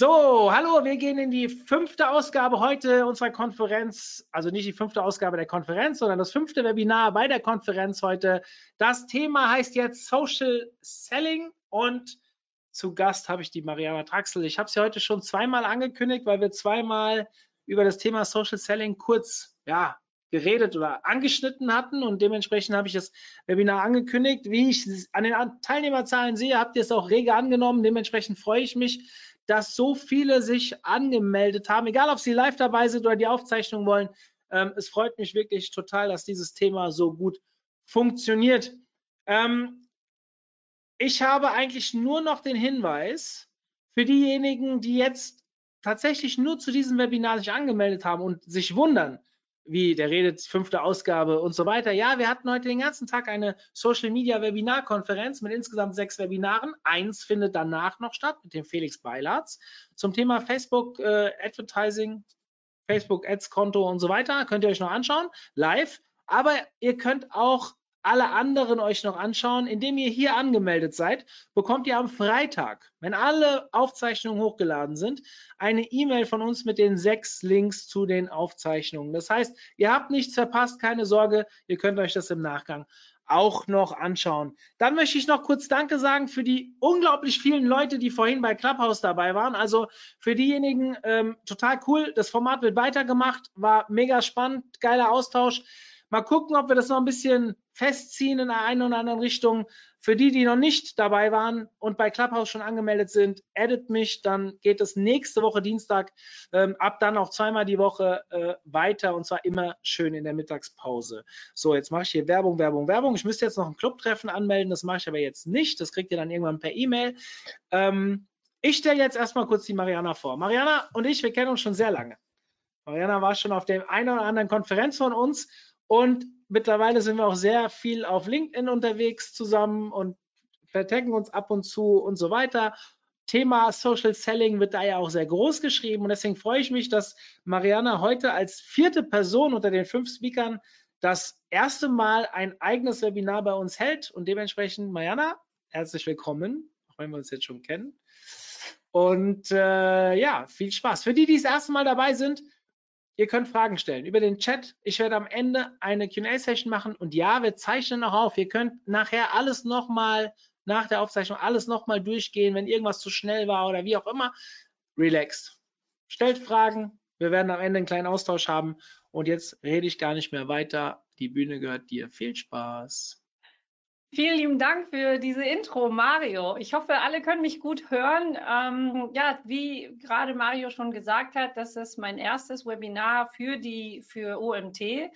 So, hallo, wir gehen in die fünfte Ausgabe heute unserer Konferenz, also nicht die fünfte Ausgabe der Konferenz, sondern das fünfte Webinar bei der Konferenz heute. Das Thema heißt jetzt Social Selling und zu Gast habe ich die Mariana Traxel. Ich habe sie heute schon zweimal angekündigt, weil wir zweimal über das Thema Social Selling kurz ja, geredet oder angeschnitten hatten und dementsprechend habe ich das Webinar angekündigt. Wie ich an den Teilnehmerzahlen sehe, habt ihr es auch rege angenommen. Dementsprechend freue ich mich, dass so viele sich angemeldet haben, egal ob sie live dabei sind oder die Aufzeichnung wollen. Ähm, es freut mich wirklich total, dass dieses Thema so gut funktioniert. Ähm, ich habe eigentlich nur noch den Hinweis für diejenigen, die jetzt tatsächlich nur zu diesem Webinar sich angemeldet haben und sich wundern, wie der redet, fünfte Ausgabe und so weiter. Ja, wir hatten heute den ganzen Tag eine Social Media Webinarkonferenz mit insgesamt sechs Webinaren. Eins findet danach noch statt mit dem Felix Beilatz zum Thema Facebook äh, Advertising, Facebook Ads Konto und so weiter. Könnt ihr euch noch anschauen, live. Aber ihr könnt auch alle anderen euch noch anschauen. Indem ihr hier angemeldet seid, bekommt ihr am Freitag, wenn alle Aufzeichnungen hochgeladen sind, eine E-Mail von uns mit den sechs Links zu den Aufzeichnungen. Das heißt, ihr habt nichts verpasst, keine Sorge, ihr könnt euch das im Nachgang auch noch anschauen. Dann möchte ich noch kurz Danke sagen für die unglaublich vielen Leute, die vorhin bei Clubhouse dabei waren. Also für diejenigen ähm, total cool. Das Format wird weitergemacht, war mega spannend, geiler Austausch. Mal gucken, ob wir das noch ein bisschen festziehen in der einen oder anderen Richtung. Für die, die noch nicht dabei waren und bei Clubhouse schon angemeldet sind, addet mich, dann geht es nächste Woche Dienstag ähm, ab dann auch zweimal die Woche äh, weiter und zwar immer schön in der Mittagspause. So, jetzt mache ich hier Werbung, Werbung, Werbung. Ich müsste jetzt noch ein Clubtreffen anmelden, das mache ich aber jetzt nicht. Das kriegt ihr dann irgendwann per E-Mail. Ähm, ich stelle jetzt erstmal kurz die Mariana vor. Mariana und ich, wir kennen uns schon sehr lange. Mariana war schon auf der einen oder anderen Konferenz von uns und mittlerweile sind wir auch sehr viel auf LinkedIn unterwegs zusammen und vertecken uns ab und zu und so weiter. Thema Social Selling wird da ja auch sehr groß geschrieben und deswegen freue ich mich, dass Mariana heute als vierte Person unter den fünf Speakern das erste Mal ein eigenes Webinar bei uns hält und dementsprechend, Mariana, herzlich willkommen, auch wenn wir uns jetzt schon kennen. Und äh, ja, viel Spaß. Für die, die das erste Mal dabei sind, Ihr könnt Fragen stellen über den Chat. Ich werde am Ende eine QA-Session machen und ja, wir zeichnen noch auf. Ihr könnt nachher alles nochmal nach der Aufzeichnung alles nochmal durchgehen, wenn irgendwas zu schnell war oder wie auch immer. Relaxed. Stellt Fragen. Wir werden am Ende einen kleinen Austausch haben. Und jetzt rede ich gar nicht mehr weiter. Die Bühne gehört dir. Viel Spaß. Vielen lieben Dank für diese Intro, Mario. Ich hoffe, alle können mich gut hören. Ähm, ja, wie gerade Mario schon gesagt hat, das ist mein erstes Webinar für die für OMT.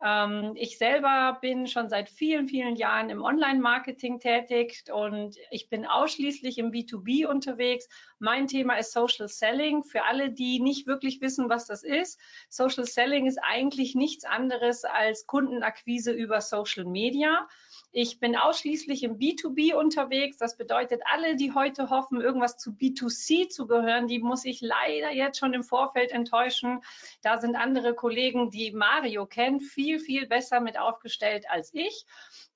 Ähm, ich selber bin schon seit vielen, vielen Jahren im Online-Marketing tätig und ich bin ausschließlich im B2B unterwegs. Mein Thema ist Social Selling. Für alle, die nicht wirklich wissen, was das ist, Social Selling ist eigentlich nichts anderes als Kundenakquise über Social Media. Ich bin ausschließlich im B2B unterwegs. Das bedeutet, alle, die heute hoffen, irgendwas zu B2C zu gehören, die muss ich leider jetzt schon im Vorfeld enttäuschen. Da sind andere Kollegen, die Mario kennt, viel, viel besser mit aufgestellt als ich.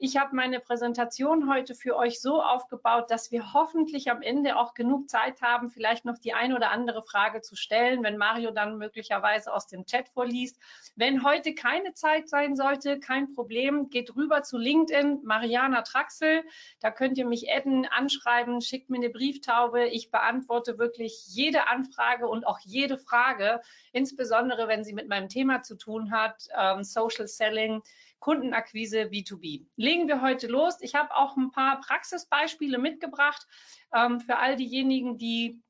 Ich habe meine Präsentation heute für euch so aufgebaut, dass wir hoffentlich am Ende auch genug Zeit haben, vielleicht noch die eine oder andere Frage zu stellen, wenn Mario dann möglicherweise aus dem Chat vorliest. Wenn heute keine Zeit sein sollte, kein Problem, geht rüber zu LinkedIn, Mariana Traxel. Da könnt ihr mich adden, anschreiben, schickt mir eine Brieftaube. Ich beantworte wirklich jede Anfrage und auch jede Frage, insbesondere wenn sie mit meinem Thema zu tun hat, ähm, Social Selling Kundenakquise B2B. Legen wir heute los. Ich habe auch ein paar Praxisbeispiele mitgebracht ähm, für all diejenigen, die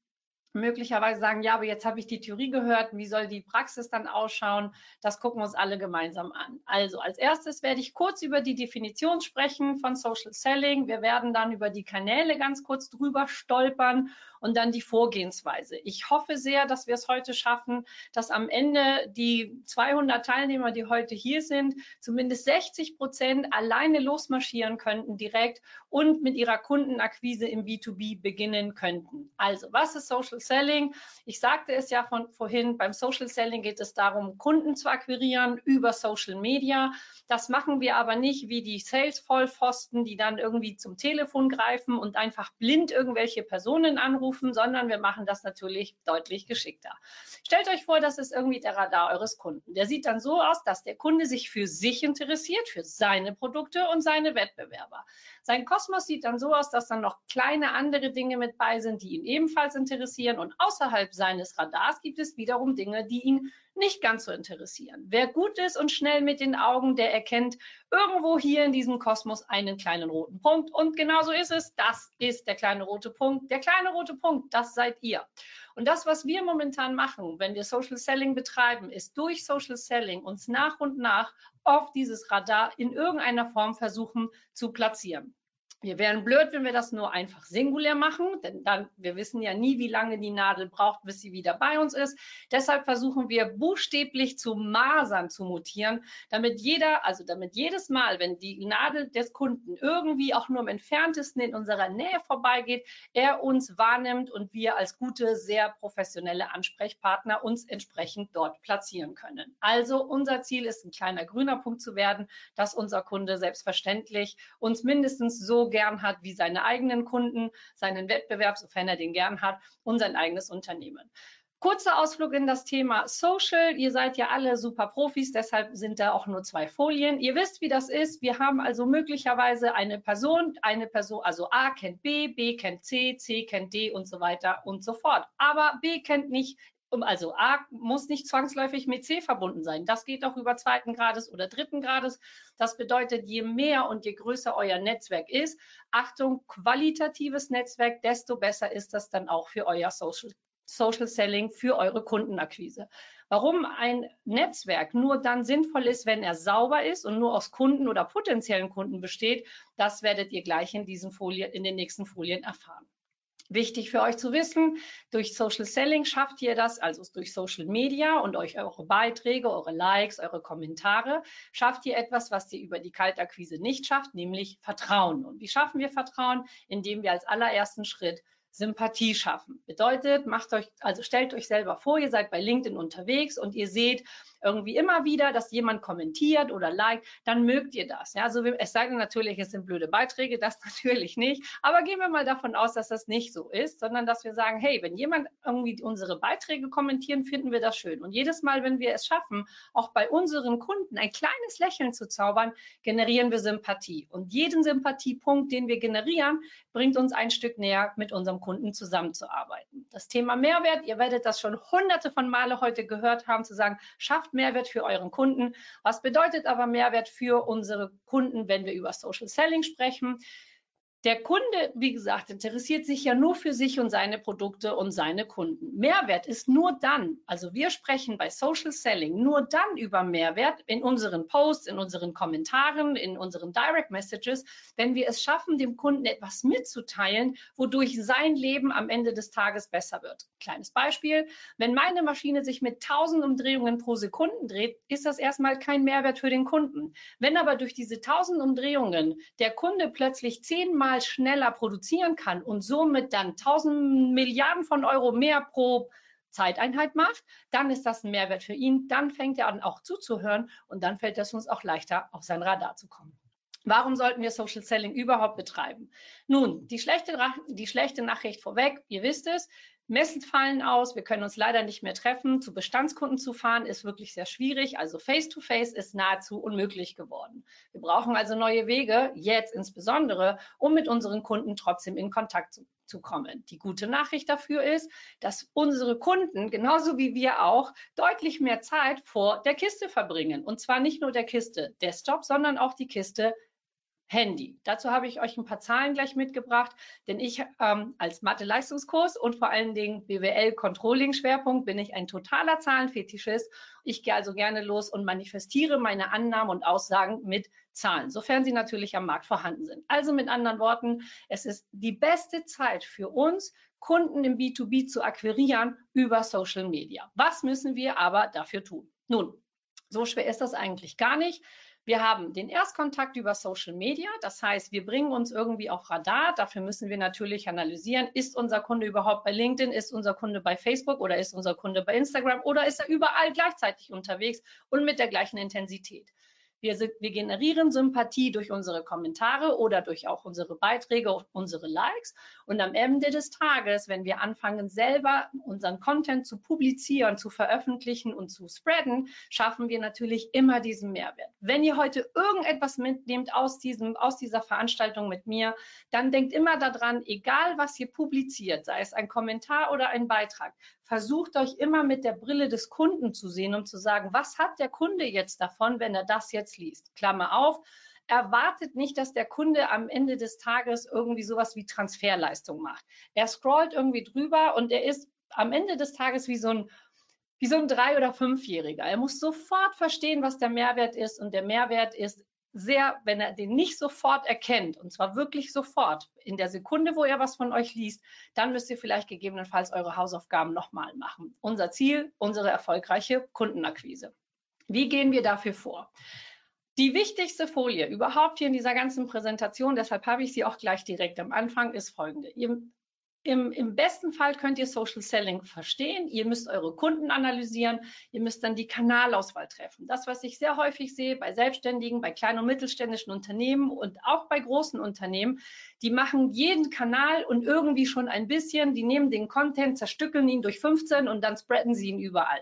möglicherweise sagen, ja, aber jetzt habe ich die Theorie gehört, wie soll die Praxis dann ausschauen? Das gucken wir uns alle gemeinsam an. Also als erstes werde ich kurz über die Definition sprechen von Social Selling. Wir werden dann über die Kanäle ganz kurz drüber stolpern und dann die Vorgehensweise. Ich hoffe sehr, dass wir es heute schaffen, dass am Ende die 200 Teilnehmer, die heute hier sind, zumindest 60 Prozent alleine losmarschieren könnten direkt und mit ihrer Kundenakquise im B2B beginnen könnten. Also, was ist Social Selling? Ich sagte es ja von vorhin, beim Social Selling geht es darum, Kunden zu akquirieren über Social Media. Das machen wir aber nicht wie die Sales-Vollpfosten, die dann irgendwie zum Telefon greifen und einfach blind irgendwelche Personen anrufen, sondern wir machen das natürlich deutlich geschickter. Stellt euch vor, das ist irgendwie der Radar eures Kunden. Der sieht dann so aus, dass der Kunde sich für sich interessiert, für seine Produkte und seine Wettbewerber. Sein Kosmos sieht dann so aus, dass dann noch kleine andere Dinge mit bei sind, die ihn ebenfalls interessieren. Und außerhalb seines Radars gibt es wiederum Dinge, die ihn nicht ganz so interessieren. Wer gut ist und schnell mit den Augen, der erkennt irgendwo hier in diesem Kosmos einen kleinen roten Punkt. Und genau so ist es. Das ist der kleine rote Punkt. Der kleine rote Punkt, das seid ihr. Und das, was wir momentan machen, wenn wir Social Selling betreiben, ist durch Social Selling uns nach und nach auf dieses Radar in irgendeiner Form versuchen zu platzieren. Wir wären blöd, wenn wir das nur einfach singulär machen, denn dann, wir wissen ja nie, wie lange die Nadel braucht, bis sie wieder bei uns ist. Deshalb versuchen wir buchstäblich zu Masern zu mutieren, damit jeder, also damit jedes Mal, wenn die Nadel des Kunden irgendwie auch nur im entferntesten in unserer Nähe vorbeigeht, er uns wahrnimmt und wir als gute, sehr professionelle Ansprechpartner uns entsprechend dort platzieren können. Also unser Ziel ist, ein kleiner grüner Punkt zu werden, dass unser Kunde selbstverständlich uns mindestens so gern hat wie seine eigenen Kunden, seinen Wettbewerb, sofern er den gern hat, und sein eigenes Unternehmen. Kurzer Ausflug in das Thema Social. Ihr seid ja alle super Profis, deshalb sind da auch nur zwei Folien. Ihr wisst, wie das ist. Wir haben also möglicherweise eine Person, eine Person, also A kennt B, B kennt C, C kennt D und so weiter und so fort. Aber B kennt nicht also A muss nicht zwangsläufig mit C verbunden sein. Das geht auch über zweiten Grades oder dritten Grades. Das bedeutet, je mehr und je größer euer Netzwerk ist, Achtung, qualitatives Netzwerk, desto besser ist das dann auch für euer Social, Social Selling, für eure Kundenakquise. Warum ein Netzwerk nur dann sinnvoll ist, wenn er sauber ist und nur aus Kunden oder potenziellen Kunden besteht, das werdet ihr gleich in diesen Folien, in den nächsten Folien erfahren. Wichtig für euch zu wissen, durch Social Selling schafft ihr das, also durch Social Media und euch eure Beiträge, eure Likes, eure Kommentare, schafft ihr etwas, was ihr über die Kaltakquise nicht schafft, nämlich Vertrauen. Und wie schaffen wir Vertrauen? Indem wir als allerersten Schritt Sympathie schaffen. Bedeutet, macht euch, also stellt euch selber vor, ihr seid bei LinkedIn unterwegs und ihr seht, irgendwie immer wieder, dass jemand kommentiert oder liked, dann mögt ihr das. Ja, also es sei denn natürlich, es sind blöde Beiträge, das natürlich nicht. Aber gehen wir mal davon aus, dass das nicht so ist, sondern dass wir sagen, hey, wenn jemand irgendwie unsere Beiträge kommentieren, finden wir das schön. Und jedes Mal, wenn wir es schaffen, auch bei unseren Kunden ein kleines Lächeln zu zaubern, generieren wir Sympathie. Und jeden Sympathiepunkt, den wir generieren, bringt uns ein Stück näher, mit unserem Kunden zusammenzuarbeiten. Das Thema Mehrwert, ihr werdet das schon hunderte von Male heute gehört haben, zu sagen, schafft schafft Mehrwert für euren Kunden. Was bedeutet aber Mehrwert für unsere Kunden, wenn wir über Social Selling sprechen? Der Kunde, wie gesagt, interessiert sich ja nur für sich und seine Produkte und seine Kunden. Mehrwert ist nur dann, also wir sprechen bei Social Selling nur dann über Mehrwert in unseren Posts, in unseren Kommentaren, in unseren Direct Messages, wenn wir es schaffen, dem Kunden etwas mitzuteilen, wodurch sein Leben am Ende des Tages besser wird. Kleines Beispiel, wenn meine Maschine sich mit 1000 Umdrehungen pro Sekunde dreht, ist das erstmal kein Mehrwert für den Kunden. Wenn aber durch diese 1000 Umdrehungen der Kunde plötzlich zehnmal zehnmal schneller produzieren kann und somit dann 1000 Milliarden von Euro mehr pro Zeiteinheit macht, dann ist das ein Mehrwert für ihn. Dann fängt er an, auch zuzuhören und dann fällt es uns auch leichter, auf sein Radar zu kommen. Warum sollten wir Social Selling überhaupt betreiben? Nun, die schlechte, die schlechte Nachricht vorweg, ihr wisst es, Messen fallen aus, wir können uns leider nicht mehr treffen. Zu Bestandskunden zu fahren ist wirklich sehr schwierig. Also Face-to-Face -face ist nahezu unmöglich geworden. Wir brauchen also neue Wege, jetzt insbesondere, um mit unseren Kunden trotzdem in Kontakt zu, zu kommen. Die gute Nachricht dafür ist, dass unsere Kunden, genauso wie wir auch, deutlich mehr Zeit vor der Kiste verbringen. Und zwar nicht nur der Kiste Desktop, sondern auch die Kiste Handy. Dazu habe ich euch ein paar Zahlen gleich mitgebracht, denn ich ähm, als Mathe-Leistungskurs und vor allen Dingen BWL-Controlling-Schwerpunkt bin ich ein totaler Zahlenfetischist. Ich gehe also gerne los und manifestiere meine Annahmen und Aussagen mit Zahlen, sofern sie natürlich am Markt vorhanden sind. Also mit anderen Worten, es ist die beste Zeit für uns, Kunden im B2B zu akquirieren über Social Media. Was müssen wir aber dafür tun? Nun, so schwer ist das eigentlich gar nicht. Wir haben den Erstkontakt über Social Media. Das heißt, wir bringen uns irgendwie auf Radar. Dafür müssen wir natürlich analysieren, ist unser Kunde überhaupt bei LinkedIn, ist unser Kunde bei Facebook oder ist unser Kunde bei Instagram oder ist er überall gleichzeitig unterwegs und mit der gleichen Intensität. Wir, wir, generieren Sympathie durch unsere Kommentare oder durch auch unsere Beiträge, unsere Likes. Und am Ende des Tages, wenn wir anfangen, selber unseren Content zu publizieren, zu veröffentlichen und zu spreaden, schaffen wir natürlich immer diesen Mehrwert. Wenn ihr heute irgendetwas mitnehmt aus, diesem, aus dieser Veranstaltung mit mir, dann denkt immer daran, egal was ihr publiziert, sei es ein Kommentar oder ein Beitrag, versucht euch immer mit der Brille des Kunden zu sehen, um zu sagen, was hat der Kunde jetzt davon, wenn er das jetzt liest? Klammer auf. Erwartet nicht, dass der Kunde am Ende des Tages irgendwie sowas wie Transferleistung macht. Er scrollt irgendwie drüber und er ist am Ende des Tages wie so ein wie so ein Drei- oder Fünfjähriger. Er muss sofort verstehen, was der Mehrwert ist. Und der Mehrwert ist sehr, wenn er den nicht sofort erkennt, und zwar wirklich sofort, in der Sekunde, wo er was von euch liest, dann müsst ihr vielleicht gegebenenfalls eure Hausaufgaben nochmal machen. Unser Ziel, unsere erfolgreiche Kundenakquise. Wie gehen wir dafür vor? Die wichtigste Folie überhaupt hier in dieser ganzen Präsentation, deshalb habe ich sie auch gleich direkt am Anfang, ist folgende. Im, Im, besten Fall könnt ihr Social Selling verstehen. Ihr müsst eure Kunden analysieren. Ihr müsst dann die Kanalauswahl treffen. Das, was ich sehr häufig sehe bei Selbstständigen, bei kleinen und mittelständischen Unternehmen und auch bei großen Unternehmen, die machen jeden Kanal und irgendwie schon ein bisschen. Die nehmen den Content, zerstückeln ihn durch 15 und dann spreaden sie ihn überall.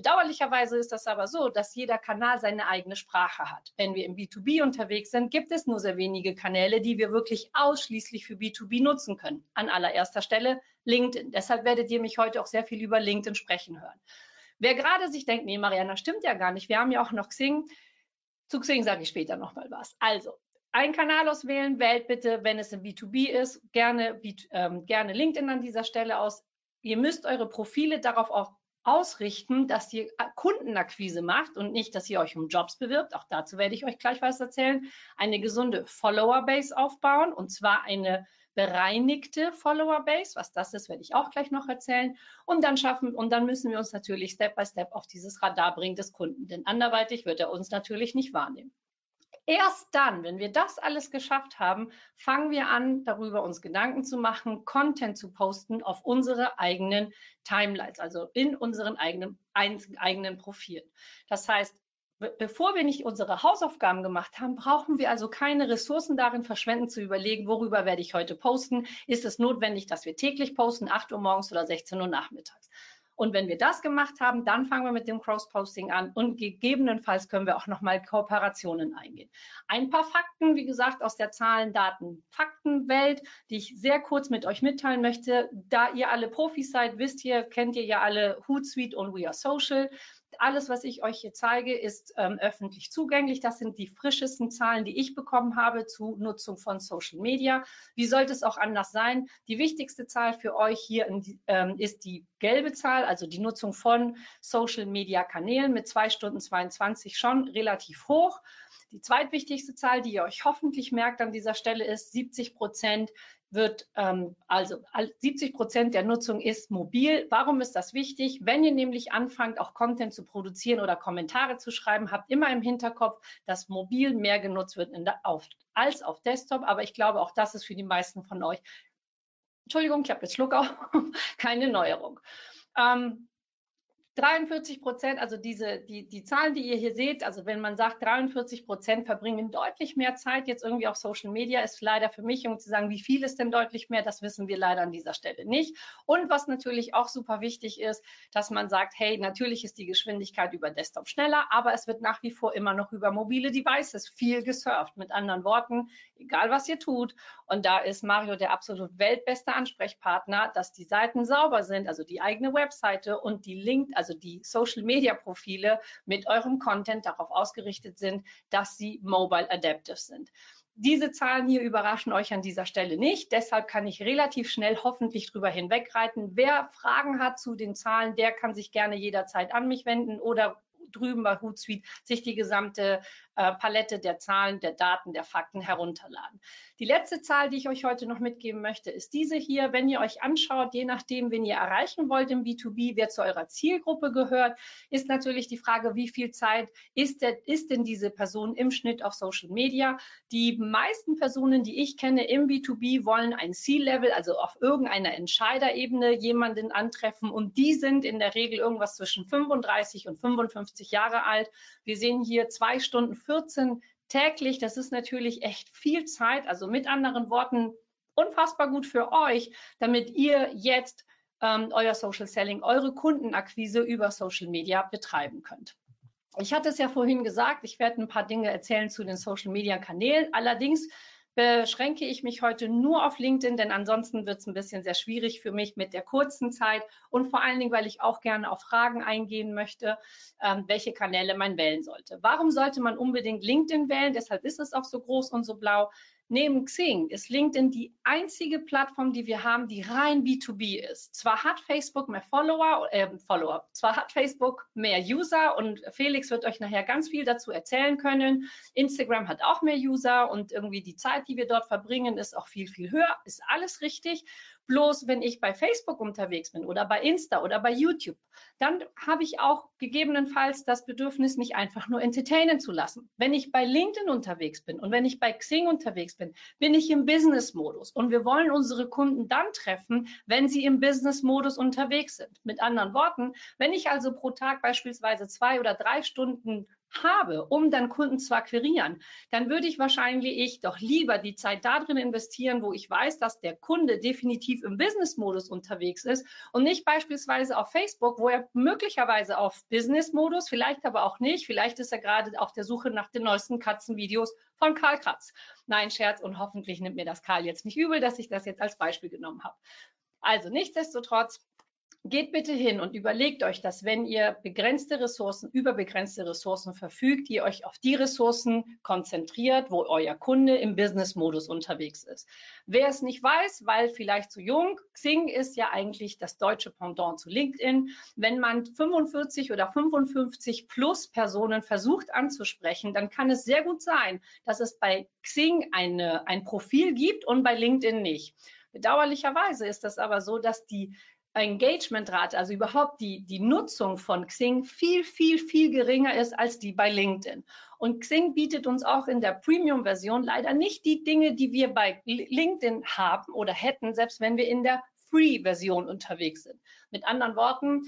Bedauerlicherweise ist das aber so, dass jeder Kanal seine eigene Sprache hat. Wenn wir im B2B unterwegs sind, gibt es nur sehr wenige Kanäle, die wir wirklich ausschließlich für B2B nutzen können. An allererster Stelle LinkedIn. Deshalb werdet ihr mich heute auch sehr viel über LinkedIn sprechen hören. Wer gerade sich denkt, nee, Mariana, stimmt ja gar nicht. Wir haben ja auch noch Xing. Zu Xing sage ich später nochmal was. Also, einen Kanal auswählen, wählt bitte, wenn es im B2B ist, gerne, ähm, gerne LinkedIn an dieser Stelle aus. Ihr müsst eure Profile darauf auch ausrichten, dass ihr Kundenakquise macht und nicht, dass ihr euch um Jobs bewirbt. Auch dazu werde ich euch gleich was erzählen. Eine gesunde Follower-Base aufbauen und zwar eine bereinigte Follower-Base. Was das ist, werde ich auch gleich noch erzählen. Und dann schaffen, und dann müssen wir uns natürlich Step by Step auf dieses Radar bringen des Kunden, denn anderweitig wird er uns natürlich nicht wahrnehmen. Erst dann, wenn wir das alles geschafft haben, fangen wir an, darüber uns Gedanken zu machen, Content zu posten auf unsere eigenen Timelines, also in unseren eigenen, eigenen Profilen. Das heißt, bevor wir nicht unsere Hausaufgaben gemacht haben, brauchen wir also keine Ressourcen darin verschwenden, zu überlegen, worüber werde ich heute posten. Ist es notwendig, dass wir täglich posten, 8 Uhr morgens oder 16 Uhr nachmittags? Und wenn wir das gemacht haben, dann fangen wir mit dem Cross-Posting an und gegebenenfalls können wir auch nochmal Kooperationen eingehen. Ein paar Fakten, wie gesagt, aus der Zahlen, Daten, Faktenwelt, die ich sehr kurz mit euch mitteilen möchte. Da ihr alle Profis seid, wisst ihr, kennt ihr ja alle Hootsuite und We Are Social. Alles, was ich euch hier zeige, ist ähm, öffentlich zugänglich. Das sind die frischesten Zahlen, die ich bekommen habe zu Nutzung von Social Media. Wie sollte es auch anders sein? Die wichtigste Zahl für euch hier in, ähm, ist die gelbe Zahl, also die Nutzung von Social Media Kanälen mit zwei Stunden 22 schon relativ hoch. Die zweitwichtigste Zahl, die ihr euch hoffentlich merkt an dieser Stelle, ist 70 Prozent wird, ähm, also 70 Prozent der Nutzung ist mobil. Warum ist das wichtig? Wenn ihr nämlich anfangt, auch Content zu produzieren oder Kommentare zu schreiben, habt immer im Hinterkopf, dass mobil mehr genutzt wird der, auf, als auf Desktop. Aber ich glaube, auch das ist für die meisten von euch, Entschuldigung, ich habe jetzt Schluck auf, keine Neuerung. Ähm, 43 Prozent, also diese, die, die Zahlen, die ihr hier seht, also wenn man sagt, 43 Prozent verbringen deutlich mehr Zeit jetzt irgendwie auf Social Media, ist leider für mich, um zu sagen, wie viel ist denn deutlich mehr, das wissen wir leider an dieser Stelle nicht. Und was natürlich auch super wichtig ist, dass man sagt, hey, natürlich ist die Geschwindigkeit über Desktop schneller, aber es wird nach wie vor immer noch über mobile Devices viel gesurft. Mit anderen Worten, egal was ihr tut. Und da ist Mario der absolut weltbeste Ansprechpartner, dass die Seiten sauber sind, also die eigene Webseite und die Link, also die Social Media Profile mit eurem Content darauf ausgerichtet sind, dass sie mobile adaptive sind. Diese Zahlen hier überraschen euch an dieser Stelle nicht. Deshalb kann ich relativ schnell hoffentlich drüber hinwegreiten. Wer Fragen hat zu den Zahlen, der kann sich gerne jederzeit an mich wenden oder drüben bei Hootsuite sich die gesamte äh, Palette der Zahlen, der Daten, der Fakten herunterladen. Die letzte Zahl, die ich euch heute noch mitgeben möchte, ist diese hier. Wenn ihr euch anschaut, je nachdem, wen ihr erreichen wollt im B2B, wer zu eurer Zielgruppe gehört, ist natürlich die Frage, wie viel Zeit ist, der, ist denn diese Person im Schnitt auf Social Media? Die meisten Personen, die ich kenne im B2B, wollen ein C-Level, also auf irgendeiner Entscheiderebene jemanden antreffen und die sind in der Regel irgendwas zwischen 35 und 55 Jahre alt. Wir sehen hier zwei Stunden 14 täglich. Das ist natürlich echt viel Zeit. Also mit anderen Worten, unfassbar gut für euch, damit ihr jetzt ähm, euer Social Selling, eure Kundenakquise über Social Media betreiben könnt. Ich hatte es ja vorhin gesagt, ich werde ein paar Dinge erzählen zu den Social Media Kanälen. Allerdings beschränke ich mich heute nur auf LinkedIn, denn ansonsten wird es ein bisschen sehr schwierig für mich mit der kurzen Zeit und vor allen Dingen, weil ich auch gerne auf Fragen eingehen möchte, ähm, welche Kanäle man wählen sollte. Warum sollte man unbedingt LinkedIn wählen? Deshalb ist es auch so groß und so blau. Neben Xing ist LinkedIn die einzige Plattform, die wir haben, die rein B2B ist. Zwar hat Facebook mehr Follower, äh, Follower, zwar hat Facebook mehr User und Felix wird euch nachher ganz viel dazu erzählen können. Instagram hat auch mehr User und irgendwie die Zeit, die wir dort verbringen, ist auch viel, viel höher. Ist alles richtig. Bloß wenn ich bei Facebook unterwegs bin oder bei Insta oder bei YouTube, dann habe ich auch gegebenenfalls das Bedürfnis, mich einfach nur entertainen zu lassen. Wenn ich bei LinkedIn unterwegs bin und wenn ich bei Xing unterwegs bin, bin ich im Business-Modus. Und wir wollen unsere Kunden dann treffen, wenn sie im Business-Modus unterwegs sind. Mit anderen Worten, wenn ich also pro Tag beispielsweise zwei oder drei Stunden habe, um dann Kunden zu akquirieren, dann würde ich wahrscheinlich ich doch lieber die Zeit darin investieren, wo ich weiß, dass der Kunde definitiv im Business-Modus unterwegs ist und nicht beispielsweise auf Facebook, wo er möglicherweise auf Business-Modus, vielleicht aber auch nicht, vielleicht ist er gerade auf der Suche nach den neuesten Katzenvideos von Karl Kratz. Nein, Scherz und hoffentlich nimmt mir das Karl jetzt nicht übel, dass ich das jetzt als Beispiel genommen habe. Also nichtsdestotrotz, geht bitte hin und überlegt euch, dass wenn ihr begrenzte Ressourcen, über begrenzte Ressourcen verfügt, ihr euch auf die Ressourcen konzentriert, wo euer Kunde im Business-Modus unterwegs ist. Wer es nicht weiß, weil vielleicht zu jung, Xing ist ja eigentlich das deutsche Pendant zu LinkedIn. Wenn man 45 oder 55 plus Personen versucht anzusprechen, dann kann es sehr gut sein, dass es bei Xing eine, ein Profil gibt und bei LinkedIn nicht. Bedauerlicherweise ist das aber so, dass die Engagementrate, also überhaupt die, die Nutzung von Xing viel, viel, viel geringer ist als die bei LinkedIn. Und Xing bietet uns auch in der Premium-Version leider nicht die Dinge, die wir bei LinkedIn haben oder hätten, selbst wenn wir in der Free-Version unterwegs sind. Mit anderen Worten,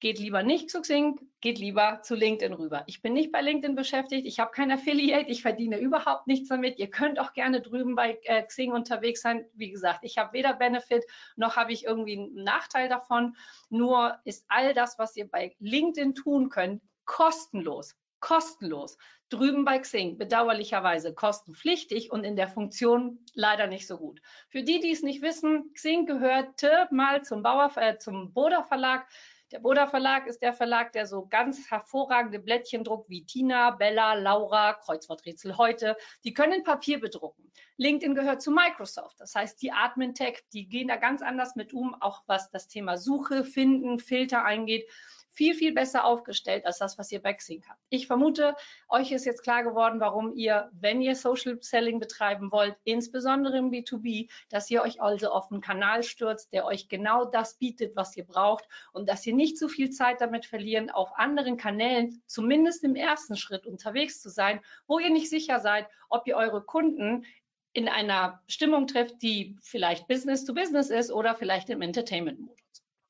geht lieber nicht zu Xing, geht lieber zu LinkedIn rüber. Ich bin nicht bei LinkedIn beschäftigt, ich habe kein Affiliate, ich verdiene überhaupt nichts damit. Ihr könnt auch gerne drüben bei äh, Xing unterwegs sein. Wie gesagt, ich habe weder Benefit noch habe ich irgendwie einen Nachteil davon. Nur ist all das, was ihr bei LinkedIn tun könnt, kostenlos. Kostenlos. Drüben bei Xing, bedauerlicherweise kostenpflichtig und in der Funktion leider nicht so gut. Für die, die es nicht wissen, Xing gehörte mal zum Bauer, äh, zum Boda Verlag. Der Boda Verlag ist der Verlag, der so ganz hervorragende Blättchen druckt wie Tina, Bella, Laura, Kreuzworträtsel heute. Die können Papier bedrucken. LinkedIn gehört zu Microsoft. Das heißt, die Admin Tech, die gehen da ganz anders mit um, auch was das Thema Suche, Finden, Filter eingeht viel, viel besser aufgestellt als das, was ihr bei Xing habt. Ich vermute, euch ist jetzt klar geworden, warum ihr, wenn ihr Social Selling betreiben wollt, insbesondere im B2B, dass ihr euch also auf einen Kanal stürzt, der euch genau das bietet, was ihr braucht und dass ihr nicht zu so viel Zeit damit verlieren, auf anderen Kanälen, zumindest im ersten Schritt unterwegs zu sein, wo ihr nicht sicher seid, ob ihr eure Kunden in einer Stimmung trifft, die vielleicht Business to Business ist oder vielleicht im Entertainment-Modus.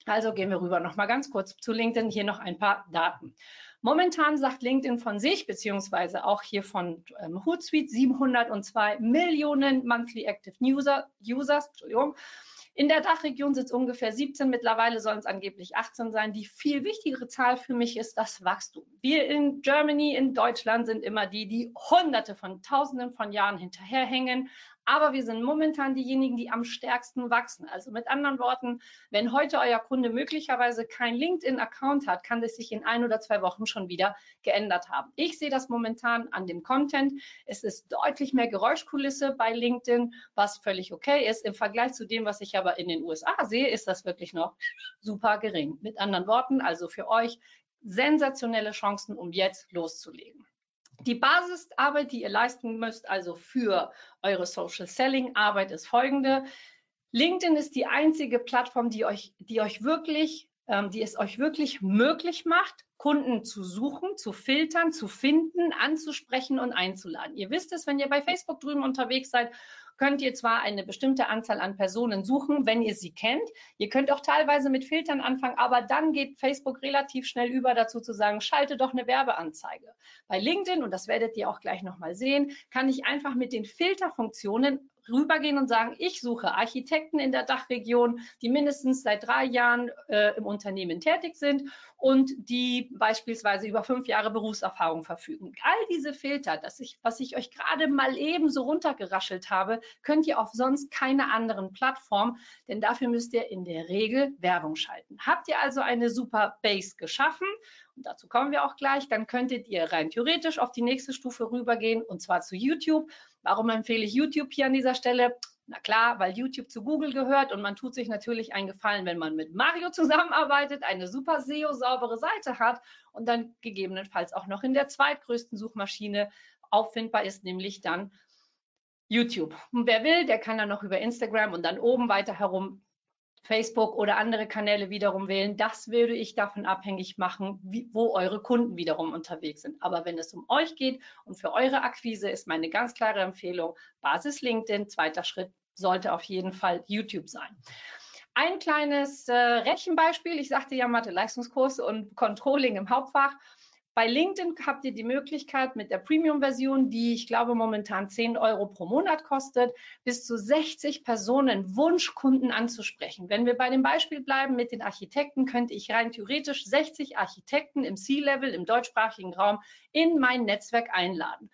Also gehen wir rüber. Noch mal ganz kurz zu LinkedIn. Hier noch ein paar Daten. Momentan sagt LinkedIn von sich, beziehungsweise auch hier von ähm, Hootsuite, 702 Millionen Monthly Active User, Users. Entschuldigung. In der Dachregion es ungefähr 17, mittlerweile sollen es angeblich 18 sein. Die viel wichtigere Zahl für mich ist das Wachstum. Wir in Germany, in Deutschland sind immer die, die hunderte von tausenden von Jahren hinterherhängen, aber wir sind momentan diejenigen, die am stärksten wachsen. Also mit anderen Worten, wenn heute euer Kunde möglicherweise kein LinkedIn-Account hat, kann das sich in ein oder zwei Wochen schon wieder geändert haben. Ich sehe das momentan an dem Content. Es ist deutlich mehr Geräuschkulisse bei LinkedIn, was völlig okay ist. Im Vergleich zu dem, was ich aber in den USA sehe, ist das wirklich noch super gering. Mit anderen Worten, also für euch sensationelle Chancen, um jetzt loszulegen. Die Basisarbeit, die ihr leisten müsst, also für eure Social Selling Arbeit, ist folgende. LinkedIn ist die einzige Plattform, die euch, die euch wirklich, ähm, die es euch wirklich möglich macht, Kunden zu suchen, zu filtern, zu finden, anzusprechen und einzuladen. Ihr wisst es, wenn ihr bei Facebook drüben unterwegs seid könnt ihr zwar eine bestimmte Anzahl an Personen suchen, wenn ihr sie kennt. Ihr könnt auch teilweise mit Filtern anfangen, aber dann geht Facebook relativ schnell über dazu zu sagen, schalte doch eine Werbeanzeige. Bei LinkedIn, und das werdet ihr auch gleich nochmal sehen, kann ich einfach mit den Filterfunktionen rübergehen und sagen, ich suche Architekten in der Dachregion, die mindestens seit drei Jahren äh, im Unternehmen tätig sind und die beispielsweise über fünf Jahre Berufserfahrung verfügen. All diese Filter, das ich, was ich euch gerade mal eben so runtergeraschelt habe, könnt ihr auf sonst keine anderen Plattform, denn dafür müsst ihr in der Regel Werbung schalten. Habt ihr also eine super Base geschaffen dazu kommen wir auch gleich, dann könntet ihr rein theoretisch auf die nächste Stufe rübergehen und zwar zu YouTube. Warum empfehle ich YouTube hier an dieser Stelle? Na klar, weil YouTube zu Google gehört und man tut sich natürlich einen Gefallen, wenn man mit Mario zusammenarbeitet, eine super SEO-saubere Seite hat und dann gegebenenfalls auch noch in der zweitgrößten Suchmaschine auffindbar ist, nämlich dann YouTube. Und wer will, der kann dann noch über Instagram und dann oben weiter herum Facebook oder andere Kanäle wiederum wählen. Das würde ich davon abhängig machen, wie, wo eure Kunden wiederum unterwegs sind. Aber wenn es um euch geht und für eure Akquise ist meine ganz klare Empfehlung, Basis LinkedIn, zweiter Schritt sollte auf jeden Fall YouTube sein. Ein kleines äh, Rechenbeispiel. Ich sagte ja Mathe-Leistungskurs und Controlling im Hauptfach. Bei LinkedIn habt ihr die Möglichkeit mit der Premium-Version, die ich glaube momentan 10 Euro pro Monat kostet, bis zu 60 Personen Wunschkunden anzusprechen. Wenn wir bei dem Beispiel bleiben mit den Architekten, könnte ich rein theoretisch 60 Architekten im C-Level, im deutschsprachigen Raum in mein Netzwerk einladen.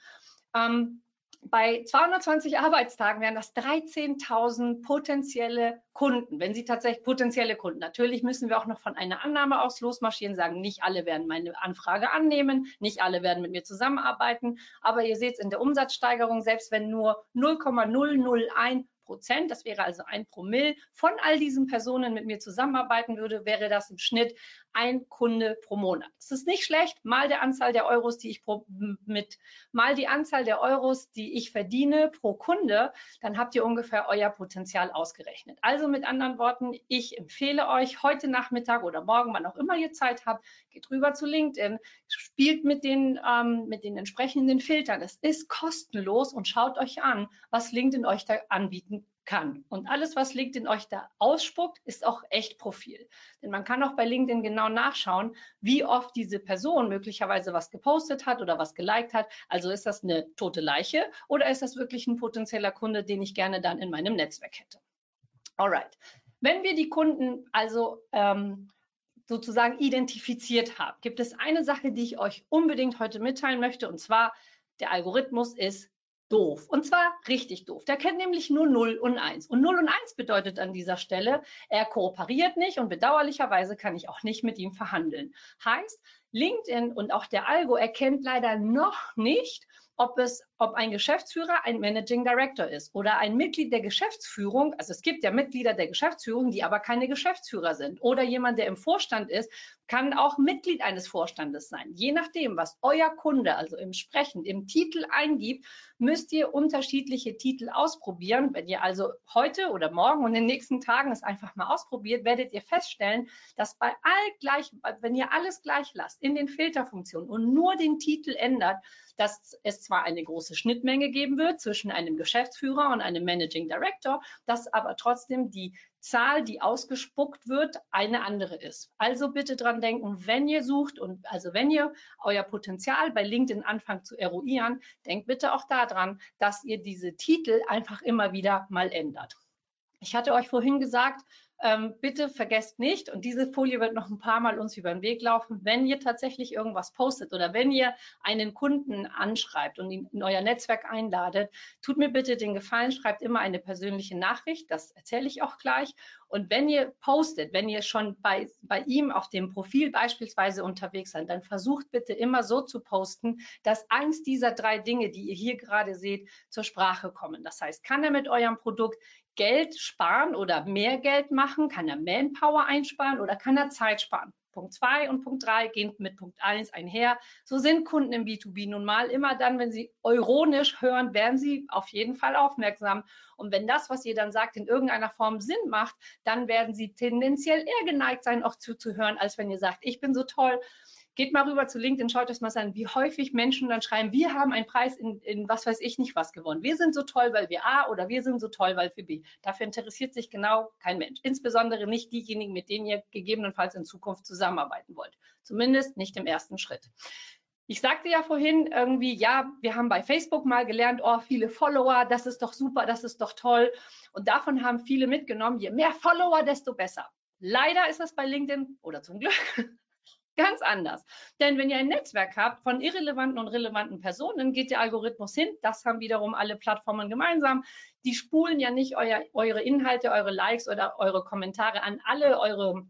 Ähm, bei 220 Arbeitstagen wären das 13.000 potenzielle Kunden, wenn sie tatsächlich potenzielle Kunden. Natürlich müssen wir auch noch von einer Annahme aus losmarschieren, sagen, nicht alle werden meine Anfrage annehmen, nicht alle werden mit mir zusammenarbeiten, aber ihr seht es in der Umsatzsteigerung, selbst wenn nur 0,001 Prozent, das wäre also ein Promille, von all diesen Personen mit mir zusammenarbeiten würde, wäre das im Schnitt ein Kunde pro Monat. Das ist nicht schlecht, mal der Anzahl der Euros, die ich pro, mit, mal die Anzahl der Euros, die ich verdiene pro Kunde, dann habt ihr ungefähr euer Potenzial ausgerechnet. Also mit anderen Worten, ich empfehle euch heute Nachmittag oder morgen, wann auch immer ihr Zeit habt, geht rüber zu LinkedIn, spielt mit den, ähm, mit den entsprechenden Filtern. Es ist kostenlos und schaut euch an, was LinkedIn euch da anbieten kann. Und alles, was LinkedIn euch da ausspuckt, ist auch echt Profil. Denn man kann auch bei LinkedIn genau nachschauen, wie oft diese Person möglicherweise was gepostet hat oder was geliked hat. Also ist das eine tote Leiche oder ist das wirklich ein potenzieller Kunde, den ich gerne dann in meinem Netzwerk hätte? Alright. Wenn wir die Kunden also ähm, sozusagen identifiziert haben, gibt es eine Sache, die ich euch unbedingt heute mitteilen möchte, und zwar der Algorithmus ist doof. Und zwar richtig doof. Der kennt nämlich nur 0 und 1. Und 0 und 1 bedeutet an dieser Stelle, er kooperiert nicht und bedauerlicherweise kann ich auch nicht mit ihm verhandeln. Heißt, LinkedIn und auch der Algo erkennt leider noch nicht, ob es, ob ein Geschäftsführer ein Managing Director ist oder ein Mitglied der Geschäftsführung. Also es gibt ja Mitglieder der Geschäftsführung, die aber keine Geschäftsführer sind. Oder jemand, der im Vorstand ist, kann auch Mitglied eines Vorstandes sein. Je nachdem, was euer Kunde also entsprechend im Titel eingibt, müsst ihr unterschiedliche Titel ausprobieren. Wenn ihr also heute oder morgen und in den nächsten Tagen es einfach mal ausprobiert, werdet ihr feststellen, dass bei all gleich, wenn ihr alles gleich lasst in den Filterfunktionen und nur den Titel ändert, dass es zwar eine große Schnittmenge geben wird zwischen einem Geschäftsführer und einem Managing Director, dass aber trotzdem die Zahl, die ausgespuckt wird, eine andere ist. Also bitte dran denken, wenn ihr sucht und also wenn ihr euer Potenzial bei LinkedIn anfangt zu eruieren, denkt bitte auch daran, dass ihr diese Titel einfach immer wieder mal ändert. Ich hatte euch vorhin gesagt, ähm, bitte vergesst nicht, und diese Folie wird noch ein paar Mal uns über den Weg laufen, wenn ihr tatsächlich irgendwas postet oder wenn ihr einen Kunden anschreibt und ihn in euer Netzwerk einladet, tut mir bitte den Gefallen, schreibt immer eine persönliche Nachricht, das erzähle ich auch gleich. Und wenn ihr postet, wenn ihr schon bei, bei ihm auf dem Profil beispielsweise unterwegs seid, dann versucht bitte immer so zu posten, dass eins dieser drei Dinge, die ihr hier gerade seht, zur Sprache kommen. Das heißt, kann er mit eurem Produkt Geld sparen oder mehr Geld machen? Kann er Manpower einsparen oder kann er Zeit sparen? Punkt 2 und Punkt 3 gehen mit Punkt 1 einher. So sind Kunden im B2B nun mal. Immer dann, wenn sie euronisch hören, werden sie auf jeden Fall aufmerksam. Und wenn das, was ihr dann sagt, in irgendeiner Form Sinn macht, dann werden sie tendenziell eher geneigt sein, auch zuzuhören, als wenn ihr sagt, ich bin so toll Geht mal rüber zu LinkedIn, schaut euch mal an, wie häufig Menschen dann schreiben, wir haben einen Preis in, in was weiß ich nicht was gewonnen. Wir sind so toll, weil wir A oder wir sind so toll, weil wir B. Dafür interessiert sich genau kein Mensch. Insbesondere nicht diejenigen, mit denen ihr gegebenenfalls in Zukunft zusammenarbeiten wollt. Zumindest nicht im ersten Schritt. Ich sagte ja vorhin irgendwie, ja, wir haben bei Facebook mal gelernt, oh, viele Follower, das ist doch super, das ist doch toll. Und davon haben viele mitgenommen, je mehr Follower, desto besser. Leider ist das bei LinkedIn oder zum Glück Ganz anders. Denn wenn ihr ein Netzwerk habt von irrelevanten und relevanten Personen, geht der Algorithmus hin. Das haben wiederum alle Plattformen gemeinsam. Die spulen ja nicht euer, eure Inhalte, eure Likes oder eure Kommentare an alle eure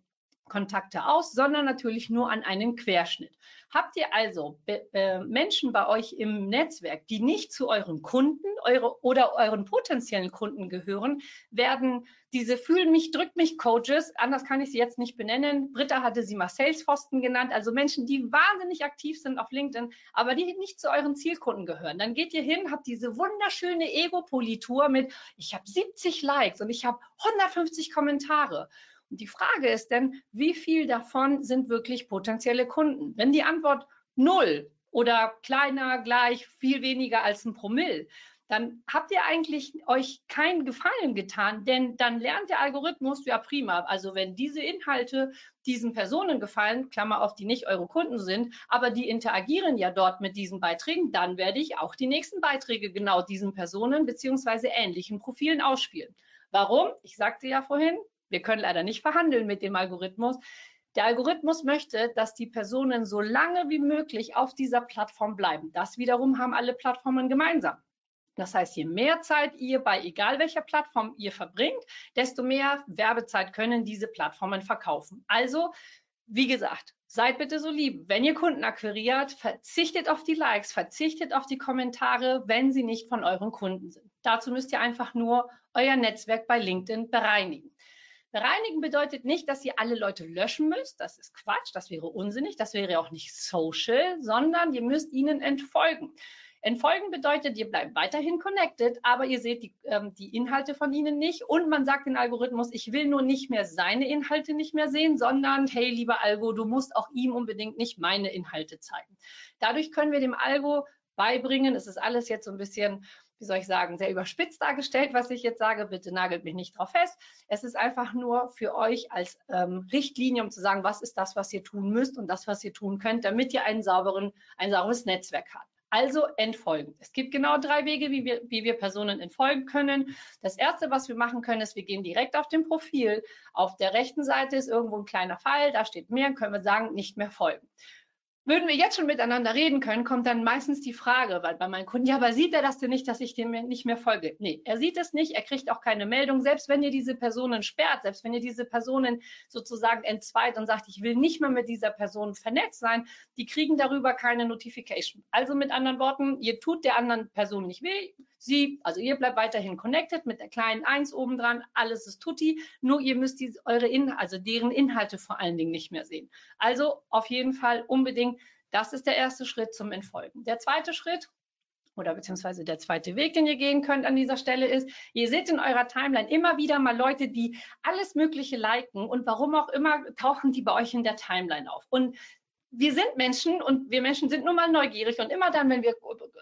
Kontakte aus, sondern natürlich nur an einen Querschnitt. Habt ihr also äh, Menschen bei euch im Netzwerk, die nicht zu euren Kunden eure, oder euren potenziellen Kunden gehören, werden diese Fühl mich, drück mich Coaches, anders kann ich sie jetzt nicht benennen. Britta hatte sie mal Salesforsten genannt, also Menschen, die wahnsinnig aktiv sind auf LinkedIn, aber die nicht zu euren Zielkunden gehören. Dann geht ihr hin, habt diese wunderschöne Ego-Politur mit, ich habe 70 Likes und ich habe 150 Kommentare. Die Frage ist denn, wie viel davon sind wirklich potenzielle Kunden? Wenn die Antwort null oder kleiner gleich viel weniger als ein Promille, dann habt ihr eigentlich euch keinen Gefallen getan, denn dann lernt der Algorithmus ja prima. Also wenn diese Inhalte diesen Personen gefallen, Klammer auf, die nicht eure Kunden sind, aber die interagieren ja dort mit diesen Beiträgen, dann werde ich auch die nächsten Beiträge genau diesen Personen beziehungsweise ähnlichen Profilen ausspielen. Warum? Ich sagte ja vorhin, wir können leider nicht verhandeln mit dem Algorithmus. Der Algorithmus möchte, dass die Personen so lange wie möglich auf dieser Plattform bleiben. Das wiederum haben alle Plattformen gemeinsam. Das heißt, je mehr Zeit ihr bei egal welcher Plattform ihr verbringt, desto mehr Werbezeit können diese Plattformen verkaufen. Also, wie gesagt, seid bitte so lieb. Wenn ihr Kunden akquiriert, verzichtet auf die Likes, verzichtet auf die Kommentare, wenn sie nicht von euren Kunden sind. Dazu müsst ihr einfach nur euer Netzwerk bei LinkedIn bereinigen. Bereinigen bedeutet nicht, dass ihr alle Leute löschen müsst. Das ist Quatsch, das wäre unsinnig, das wäre auch nicht social, sondern ihr müsst ihnen entfolgen. Entfolgen bedeutet, ihr bleibt weiterhin connected, aber ihr seht die, ähm, die Inhalte von ihnen nicht und man sagt den Algorithmus, ich will nur nicht mehr seine Inhalte nicht mehr sehen, sondern hey, lieber Algo, du musst auch ihm unbedingt nicht meine Inhalte zeigen. Dadurch können wir dem Algo beibringen, es ist alles jetzt so ein bisschen wie soll ich sagen, sehr überspitzt dargestellt, was ich jetzt sage. Bitte nagelt mich nicht drauf fest. Es ist einfach nur für euch als ähm, Richtlinie, um zu sagen, was ist das, was ihr tun müsst und das, was ihr tun könnt, damit ihr einen sauberen, ein sauberes Netzwerk habt. Also entfolgen. Es gibt genau drei Wege, wie wir, wie wir Personen entfolgen können. Das erste, was wir machen können, ist, wir gehen direkt auf dem Profil. Auf der rechten Seite ist irgendwo ein kleiner Pfeil, da steht mehr, können wir sagen, nicht mehr folgen würden wir jetzt schon miteinander reden können, kommt dann meistens die Frage, weil bei meinen Kunden, ja, aber sieht er das denn nicht, dass ich dem nicht mehr folge? Nee, er sieht es nicht, er kriegt auch keine Meldung, selbst wenn ihr diese Personen sperrt, selbst wenn ihr diese Personen sozusagen entzweit und sagt, ich will nicht mehr mit dieser Person vernetzt sein, die kriegen darüber keine Notification. Also mit anderen Worten, ihr tut der anderen Person nicht weh, sie, also ihr bleibt weiterhin connected mit der kleinen Eins oben dran, alles ist tutti, nur ihr müsst die, eure In also deren Inhalte vor allen Dingen nicht mehr sehen. Also auf jeden Fall unbedingt das ist der erste Schritt zum Entfolgen. Der zweite Schritt oder beziehungsweise der zweite Weg, den ihr gehen könnt an dieser Stelle ist, ihr seht in eurer Timeline immer wieder mal Leute, die alles Mögliche liken und warum auch immer tauchen die bei euch in der Timeline auf. Und wir sind Menschen und wir Menschen sind nun mal neugierig und immer dann, wenn wir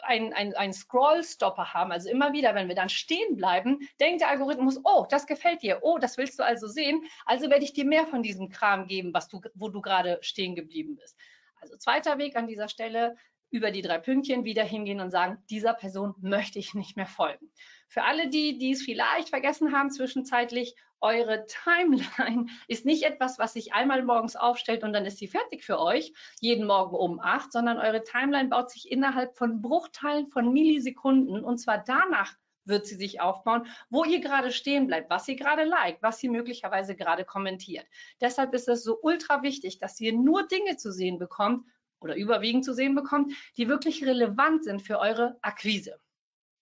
einen ein Scroll-Stopper haben, also immer wieder, wenn wir dann stehen bleiben, denkt der Algorithmus, oh, das gefällt dir, oh, das willst du also sehen, also werde ich dir mehr von diesem Kram geben, was du, wo du gerade stehen geblieben bist. Also zweiter Weg an dieser Stelle, über die drei Pünktchen wieder hingehen und sagen, dieser Person möchte ich nicht mehr folgen. Für alle die, die es vielleicht vergessen haben zwischenzeitlich, eure Timeline ist nicht etwas, was sich einmal morgens aufstellt und dann ist sie fertig für euch, jeden Morgen um acht, sondern eure Timeline baut sich innerhalb von Bruchteilen von Millisekunden und zwar danach wird sie sich aufbauen, wo ihr gerade stehen bleibt, was ihr gerade liked, was ihr möglicherweise gerade kommentiert. Deshalb ist es so ultra wichtig, dass ihr nur Dinge zu sehen bekommt oder überwiegend zu sehen bekommt, die wirklich relevant sind für eure Akquise.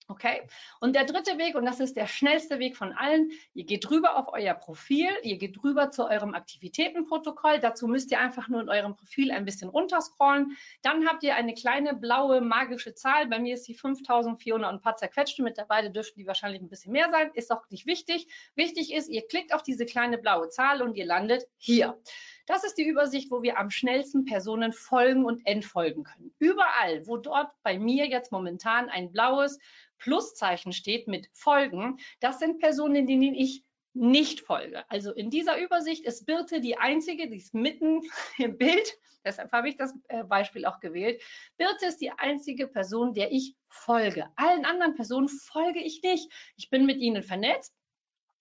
Okay? Und der dritte Weg, und das ist der schnellste Weg von allen, ihr geht rüber auf euer Profil, ihr geht rüber zu eurem Aktivitätenprotokoll. Dazu müsst ihr einfach nur in eurem Profil ein bisschen runterscrollen. Dann habt ihr eine kleine blaue magische Zahl. Bei mir ist die 5400 und ein paar zerquetschte. Mittlerweile dürften die wahrscheinlich ein bisschen mehr sein. Ist auch nicht wichtig. Wichtig ist, ihr klickt auf diese kleine blaue Zahl und ihr landet hier. Das ist die Übersicht, wo wir am schnellsten Personen folgen und entfolgen können. Überall, wo dort bei mir jetzt momentan ein blaues Pluszeichen steht mit Folgen, das sind Personen, denen ich nicht folge. Also in dieser Übersicht ist Birte die einzige, die ist mitten im Bild. Deshalb habe ich das äh, Beispiel auch gewählt. Birte ist die einzige Person, der ich folge. Allen anderen Personen folge ich nicht. Ich bin mit ihnen vernetzt.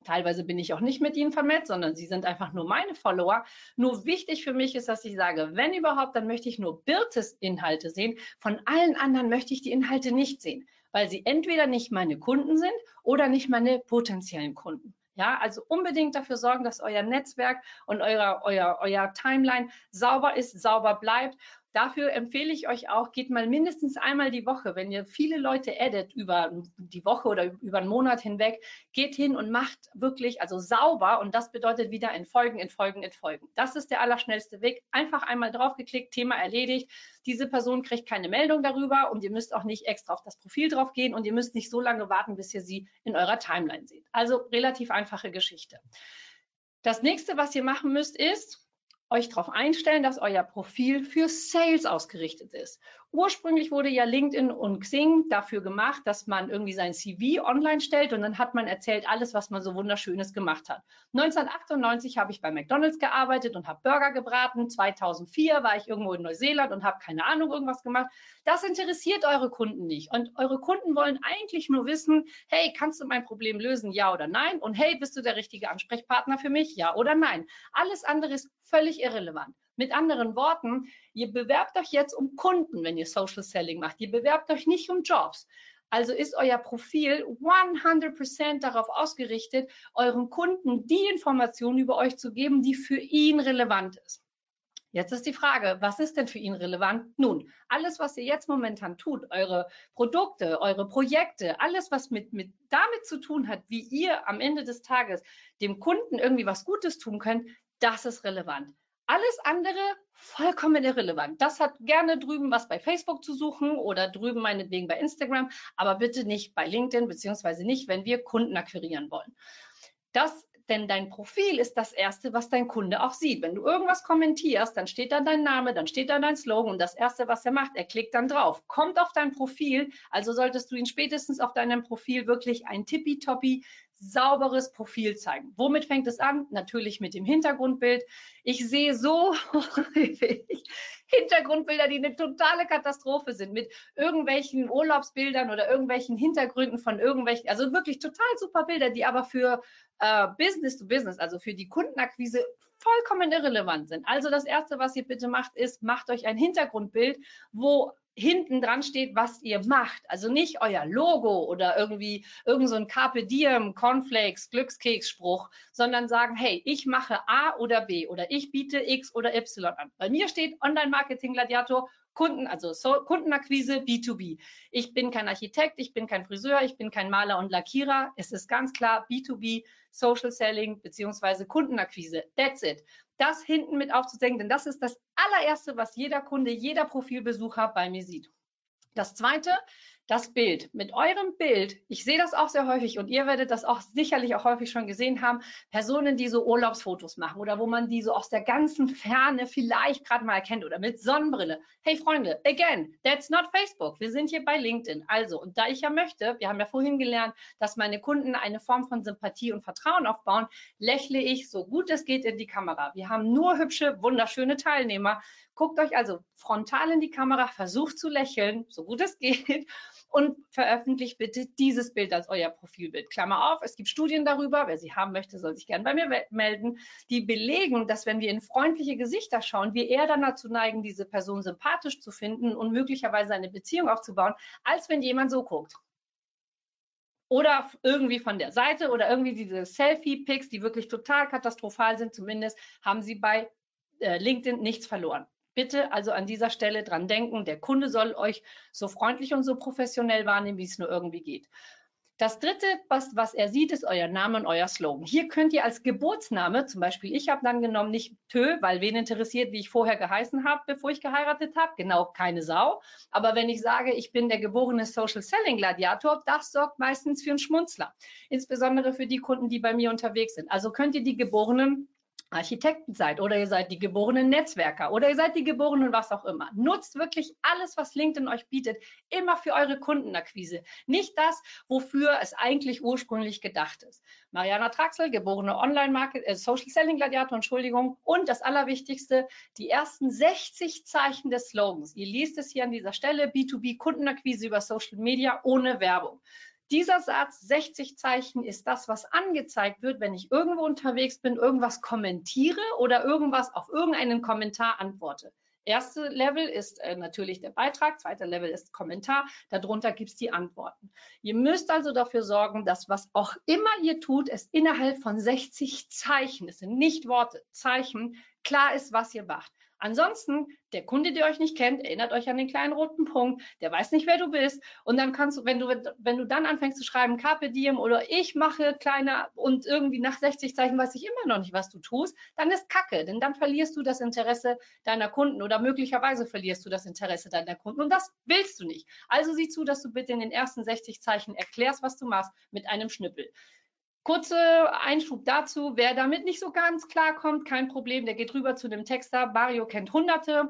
Teilweise bin ich auch nicht mit ihnen vernetzt, sondern sie sind einfach nur meine Follower. Nur wichtig für mich ist, dass ich sage, wenn überhaupt, dann möchte ich nur Birtes Inhalte sehen. Von allen anderen möchte ich die Inhalte nicht sehen weil sie entweder nicht meine Kunden sind oder nicht meine potenziellen Kunden. Ja, also unbedingt dafür sorgen, dass euer Netzwerk und euer, euer, euer Timeline sauber ist, sauber bleibt Dafür empfehle ich euch auch, geht mal mindestens einmal die Woche, wenn ihr viele Leute addet über die Woche oder über einen Monat hinweg, geht hin und macht wirklich, also sauber und das bedeutet wieder entfolgen, entfolgen, entfolgen. Das ist der allerschnellste Weg. Einfach einmal draufgeklickt, Thema erledigt. Diese Person kriegt keine Meldung darüber und ihr müsst auch nicht extra auf das Profil drauf gehen und ihr müsst nicht so lange warten, bis ihr sie in eurer Timeline seht. Also relativ einfache Geschichte. Das nächste, was ihr machen müsst, ist, euch darauf einstellen, dass euer Profil für Sales ausgerichtet ist. Ursprünglich wurde ja LinkedIn und Xing dafür gemacht, dass man irgendwie sein CV online stellt und dann hat man erzählt alles, was man so wunderschönes gemacht hat. 1998 habe ich bei McDonald's gearbeitet und habe Burger gebraten. 2004 war ich irgendwo in Neuseeland und habe keine Ahnung irgendwas gemacht. Das interessiert eure Kunden nicht und eure Kunden wollen eigentlich nur wissen, hey, kannst du mein Problem lösen, ja oder nein? Und hey, bist du der richtige Ansprechpartner für mich, ja oder nein? Alles andere ist völlig irrelevant. Mit anderen Worten, ihr bewerbt euch jetzt um Kunden, wenn ihr Social Selling macht. Ihr bewerbt euch nicht um Jobs. Also ist euer Profil 100% darauf ausgerichtet, euren Kunden die Informationen über euch zu geben, die für ihn relevant ist. Jetzt ist die Frage, was ist denn für ihn relevant? Nun, alles, was ihr jetzt momentan tut, eure Produkte, eure Projekte, alles, was mit, mit damit zu tun hat, wie ihr am Ende des Tages dem Kunden irgendwie was Gutes tun könnt, das ist relevant. Alles andere vollkommen irrelevant. Das hat gerne drüben was bei Facebook zu suchen oder drüben meinetwegen bei Instagram, aber bitte nicht bei LinkedIn, beziehungsweise nicht, wenn wir Kunden akquirieren wollen. Das denn dein Profil ist das Erste, was dein Kunde auch sieht. Wenn du irgendwas kommentierst, dann steht da dein Name, dann steht da dein Slogan und das Erste, was er macht, er klickt dann drauf. Kommt auf dein Profil, also solltest du ihn spätestens auf deinem Profil wirklich ein tippitoppi sauberes Profil zeigen. Womit fängt es an? Natürlich mit dem Hintergrundbild. Ich sehe so häufig Hintergrundbilder, die eine totale Katastrophe sind, mit irgendwelchen Urlaubsbildern oder irgendwelchen Hintergründen von irgendwelchen, also wirklich total super Bilder, die aber für äh, Business to Business, also für die Kundenakquise vollkommen irrelevant sind. Also das Erste, was ihr bitte macht, ist, macht euch ein Hintergrundbild, wo hinten dran steht, was ihr macht. Also nicht euer Logo oder irgendwie irgend so ein Carpe Diem, Cornflakes, Glückskeks-Spruch, sondern sagen, hey, ich mache A oder B oder ich biete X oder Y an. Bei mir steht Online-Marketing-Gladiator Kunden, also so, Kundenakquise B2B. Ich bin kein Architekt, ich bin kein Friseur, ich bin kein Maler und Lackierer. Es ist ganz klar B2B, Social Selling beziehungsweise Kundenakquise. That's it das hinten mit aufzudenken, denn das ist das allererste, was jeder Kunde, jeder Profilbesucher bei mir sieht. Das zweite, das Bild. Mit eurem Bild, ich sehe das auch sehr häufig und ihr werdet das auch sicherlich auch häufig schon gesehen haben, Personen, die so Urlaubsfotos machen oder wo man die so aus der ganzen Ferne vielleicht gerade mal erkennt oder mit Sonnenbrille. Hey Freunde, again, that's not Facebook. Wir sind hier bei LinkedIn. Also, und da ich ja möchte, wir haben ja vorhin gelernt, dass meine Kunden eine Form von Sympathie und Vertrauen aufbauen, lächle ich so gut es geht in die Kamera. Wir haben nur hübsche, wunderschöne Teilnehmer. Guckt euch also frontal in die Kamera, versucht zu lächeln, so gut es geht und veröffentlicht bitte dieses Bild als euer Profilbild. Klammer auf, es gibt Studien darüber, wer sie haben möchte, soll sich gerne bei mir melden, die belegen, dass wenn wir in freundliche Gesichter schauen, wir eher dann dazu neigen, diese Person sympathisch zu finden und möglicherweise eine Beziehung aufzubauen, als wenn jemand so guckt oder irgendwie von der Seite oder irgendwie diese Selfie-Pics, die wirklich total katastrophal sind, zumindest haben sie bei äh, LinkedIn nichts verloren. Bitte also an dieser Stelle dran denken, der Kunde soll euch so freundlich und so professionell wahrnehmen, wie es nur irgendwie geht. Das dritte, was, was er sieht, ist euer Name und euer Slogan. Hier könnt ihr als Geburtsname, zum Beispiel, ich habe dann genommen nicht Tö, weil wen interessiert, wie ich vorher geheißen habe, bevor ich geheiratet habe? Genau, keine Sau. Aber wenn ich sage, ich bin der geborene Social Selling Gladiator, das sorgt meistens für einen Schmunzler. Insbesondere für die Kunden, die bei mir unterwegs sind. Also könnt ihr die geborenen Architekten seid oder ihr seid die geborenen Netzwerker oder ihr seid die geborenen was auch immer. Nutzt wirklich alles, was LinkedIn euch bietet, immer für eure Kundenakquise. Nicht das, wofür es eigentlich ursprünglich gedacht ist. Mariana Traxel, geborene Online-Market, äh, Social Selling Gladiator, Entschuldigung. Und das Allerwichtigste, die ersten 60 Zeichen des Slogans. Ihr liest es hier an dieser Stelle, B2B Kundenakquise über Social Media ohne Werbung. Dieser Satz 60 Zeichen ist das, was angezeigt wird, wenn ich irgendwo unterwegs bin, irgendwas kommentiere oder irgendwas auf irgendeinen Kommentar antworte. Erste Level ist äh, natürlich der Beitrag, zweiter Level ist Kommentar, darunter gibt es die Antworten. Ihr müsst also dafür sorgen, dass was auch immer ihr tut, es innerhalb von 60 Zeichen, es sind nicht Worte, Zeichen, klar ist, was ihr macht. Ansonsten, der Kunde, der euch nicht kennt, erinnert euch an den kleinen roten Punkt, der weiß nicht, wer du bist. Und dann kannst du, wenn du, wenn du dann anfängst zu schreiben, Carpe Diem oder ich mache kleiner und irgendwie nach 60 Zeichen weiß ich immer noch nicht, was du tust, dann ist Kacke, denn dann verlierst du das Interesse deiner Kunden oder möglicherweise verlierst du das Interesse deiner Kunden und das willst du nicht. Also sieh zu, dass du bitte in den ersten 60 Zeichen erklärst, was du machst mit einem Schnippel. Kurze Einschub dazu, wer damit nicht so ganz klar kommt, kein Problem, der geht rüber zu dem Texter. Mario kennt Hunderte,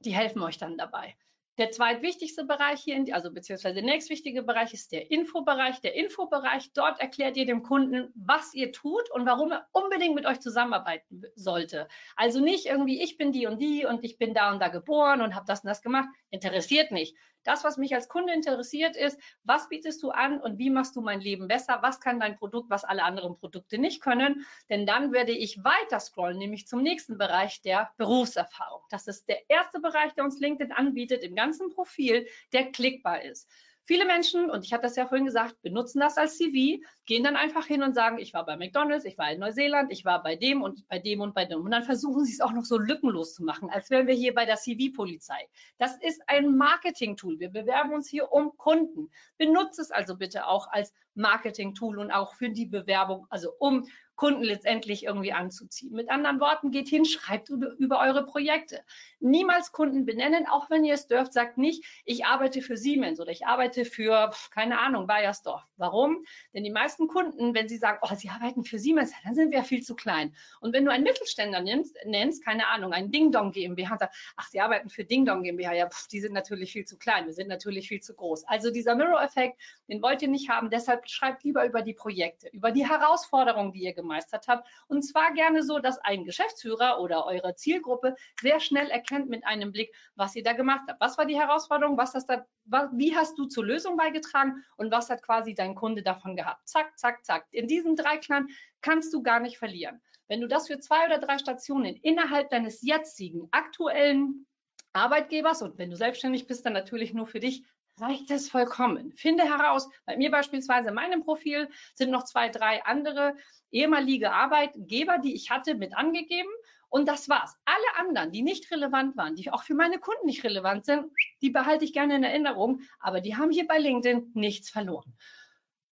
die helfen euch dann dabei. Der zweitwichtigste Bereich hier, also beziehungsweise der nächstwichtige Bereich ist der Infobereich. Der Infobereich, dort erklärt ihr dem Kunden, was ihr tut und warum er unbedingt mit euch zusammenarbeiten sollte. Also nicht irgendwie, ich bin die und die und ich bin da und da geboren und habe das und das gemacht. Interessiert nicht. Das, was mich als Kunde interessiert, ist, was bietest du an und wie machst du mein Leben besser? Was kann dein Produkt, was alle anderen Produkte nicht können? Denn dann werde ich weiter scrollen, nämlich zum nächsten Bereich der Berufserfahrung. Das ist der erste Bereich, der uns LinkedIn anbietet im ganzen Profil, der klickbar ist. Viele Menschen, und ich hatte das ja vorhin gesagt, benutzen das als CV, gehen dann einfach hin und sagen, ich war bei McDonald's, ich war in Neuseeland, ich war bei dem und bei dem und bei dem. Und dann versuchen sie es auch noch so lückenlos zu machen, als wären wir hier bei der CV-Polizei. Das ist ein Marketing-Tool. Wir bewerben uns hier um Kunden. Benutzt es also bitte auch als Marketing-Tool und auch für die Bewerbung, also um Kunden letztendlich irgendwie anzuziehen. Mit anderen Worten, geht hin, schreibt über, eure Projekte. Niemals Kunden benennen, auch wenn ihr es dürft, sagt nicht, ich arbeite für Siemens oder ich arbeite für, keine Ahnung, Bayersdorf. Warum? Denn die meisten Kunden, wenn sie sagen, oh, sie arbeiten für Siemens, dann sind wir viel zu klein. Und wenn du einen Mittelständler nimmst, nennst, keine Ahnung, einen Ding Dong GmbH und sagst, ach, sie arbeiten für Ding Dong GmbH, ja, pff, die sind natürlich viel zu klein, wir sind natürlich viel zu groß. Also dieser Mirror-Effekt, den wollt ihr nicht haben, deshalb schreibt lieber über die Projekte, über die Herausforderungen, die ihr gemacht gemeistert habt. Und zwar gerne so, dass ein Geschäftsführer oder eure Zielgruppe sehr schnell erkennt mit einem Blick, was ihr da gemacht habt. Was war die Herausforderung? Was hast da, wie hast du zur Lösung beigetragen? Und was hat quasi dein Kunde davon gehabt? Zack, zack, zack. In diesem Dreiklang kannst du gar nicht verlieren. Wenn du das für zwei oder drei Stationen innerhalb deines jetzigen aktuellen Arbeitgebers und wenn du selbstständig bist, dann natürlich nur für dich reicht es vollkommen. Finde heraus, bei mir beispielsweise in meinem Profil sind noch zwei, drei andere ehemalige Arbeitgeber, die ich hatte, mit angegeben. Und das war's. Alle anderen, die nicht relevant waren, die auch für meine Kunden nicht relevant sind, die behalte ich gerne in Erinnerung. Aber die haben hier bei LinkedIn nichts verloren.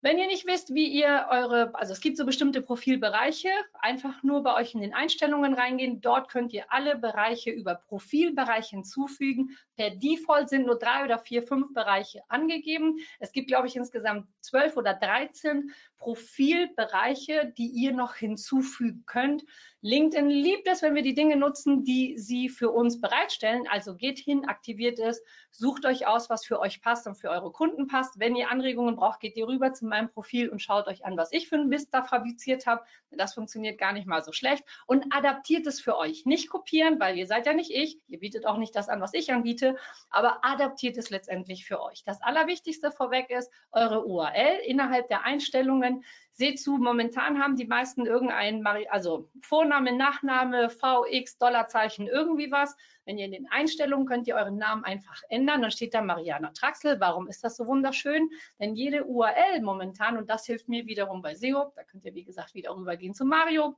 Wenn ihr nicht wisst, wie ihr eure, also es gibt so bestimmte Profilbereiche, einfach nur bei euch in den Einstellungen reingehen. Dort könnt ihr alle Bereiche über Profilbereich hinzufügen. Per Default sind nur drei oder vier, fünf Bereiche angegeben. Es gibt, glaube ich, insgesamt zwölf oder dreizehn Profilbereiche, die ihr noch hinzufügen könnt. LinkedIn liebt es, wenn wir die Dinge nutzen, die sie für uns bereitstellen. Also geht hin, aktiviert es, sucht euch aus, was für euch passt und für eure Kunden passt. Wenn ihr Anregungen braucht, geht ihr rüber zu meinem Profil und schaut euch an, was ich für ein Mist da fabriziert habe. Das funktioniert gar nicht mal so schlecht und adaptiert es für euch. Nicht kopieren, weil ihr seid ja nicht ich. Ihr bietet auch nicht das an, was ich anbiete, aber adaptiert es letztendlich für euch. Das Allerwichtigste vorweg ist eure URL innerhalb der Einstellungen Seht zu, momentan haben die meisten irgendein, also Vorname, Nachname, VX, Dollarzeichen, irgendwie was. Wenn ihr in den Einstellungen könnt ihr euren Namen einfach ändern, dann steht da Mariana Traxel. Warum ist das so wunderschön? Denn jede URL momentan, und das hilft mir wiederum bei SEO, da könnt ihr wie gesagt wieder rübergehen zu Mario,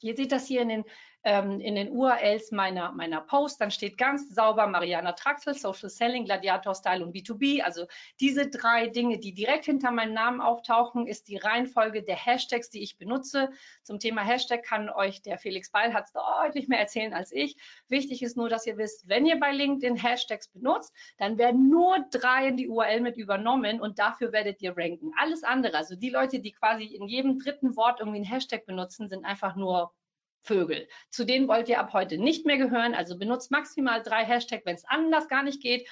Ihr seht das hier in den ähm, in den URLs meiner, meiner Posts, dann steht ganz sauber Mariana Traxel, Social Selling, Gladiator Style und B2B. Also diese drei Dinge, die direkt hinter meinem Namen auftauchen, ist die Reihenfolge der Hashtags, die ich benutze. Zum Thema Hashtag kann euch der Felix Beil deutlich mehr erzählen als ich. Wichtig ist nur, dass ihr wisst, wenn ihr bei LinkedIn Hashtags benutzt, dann werden nur drei in die URL mit übernommen und dafür werdet ihr ranken. Alles andere, also die Leute, die quasi in jedem dritten Wort irgendwie einen Hashtag benutzen, sind einfach nur Vögel. Zu denen wollt ihr ab heute nicht mehr gehören. Also benutzt maximal drei Hashtags, wenn es anders gar nicht geht.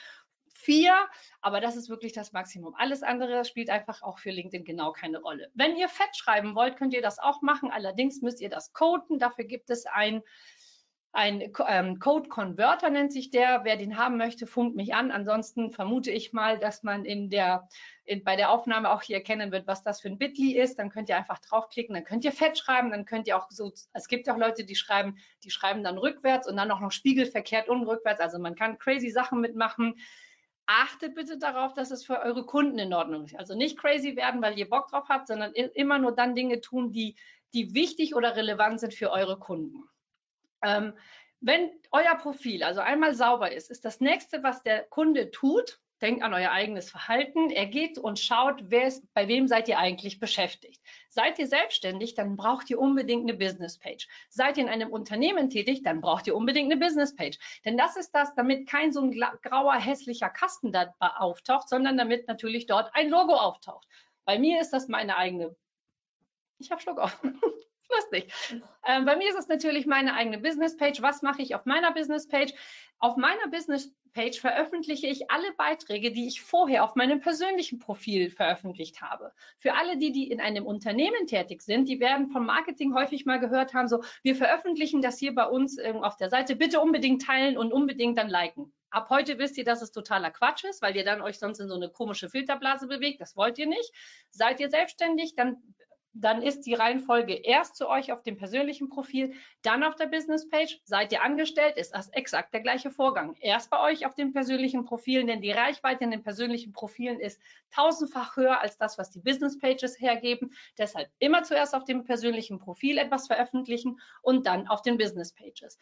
Vier, aber das ist wirklich das Maximum. Alles andere spielt einfach auch für LinkedIn genau keine Rolle. Wenn ihr fett schreiben wollt, könnt ihr das auch machen. Allerdings müsst ihr das coden. Dafür gibt es ein ein ähm, Code Converter nennt sich der. Wer den haben möchte, funkt mich an. Ansonsten vermute ich mal, dass man in der, in, bei der Aufnahme auch hier erkennen wird, was das für ein Bitly ist. Dann könnt ihr einfach draufklicken, dann könnt ihr fett schreiben, dann könnt ihr auch so, es gibt auch Leute, die schreiben, die schreiben dann rückwärts und dann auch noch spiegelverkehrt und rückwärts. Also man kann crazy Sachen mitmachen. Achtet bitte darauf, dass es für eure Kunden in Ordnung ist. Also nicht crazy werden, weil ihr Bock drauf habt, sondern immer nur dann Dinge tun, die, die wichtig oder relevant sind für eure Kunden. Ähm, wenn euer Profil also einmal sauber ist, ist das nächste, was der Kunde tut, denkt an euer eigenes Verhalten. Er geht und schaut, wer ist, bei wem seid ihr eigentlich beschäftigt. Seid ihr selbstständig, dann braucht ihr unbedingt eine Businesspage. Seid ihr in einem Unternehmen tätig, dann braucht ihr unbedingt eine Businesspage. Denn das ist das, damit kein so ein grauer, hässlicher Kasten da auftaucht, sondern damit natürlich dort ein Logo auftaucht. Bei mir ist das meine eigene. Ich habe Schluck auf. lustig. Ähm, bei mir ist es natürlich meine eigene Business-Page. Was mache ich auf meiner Business-Page? Auf meiner Business-Page veröffentliche ich alle Beiträge, die ich vorher auf meinem persönlichen Profil veröffentlicht habe. Für alle, die, die in einem Unternehmen tätig sind, die werden vom Marketing häufig mal gehört haben, so, wir veröffentlichen das hier bei uns ähm, auf der Seite, bitte unbedingt teilen und unbedingt dann liken. Ab heute wisst ihr, dass es totaler Quatsch ist, weil ihr dann euch sonst in so eine komische Filterblase bewegt. Das wollt ihr nicht. Seid ihr selbstständig, dann dann ist die Reihenfolge erst zu euch auf dem persönlichen Profil, dann auf der Business Page. Seid ihr angestellt, ist das exakt der gleiche Vorgang. Erst bei euch auf den persönlichen Profilen, denn die Reichweite in den persönlichen Profilen ist tausendfach höher als das, was die Business Pages hergeben. Deshalb immer zuerst auf dem persönlichen Profil etwas veröffentlichen und dann auf den Business Pages.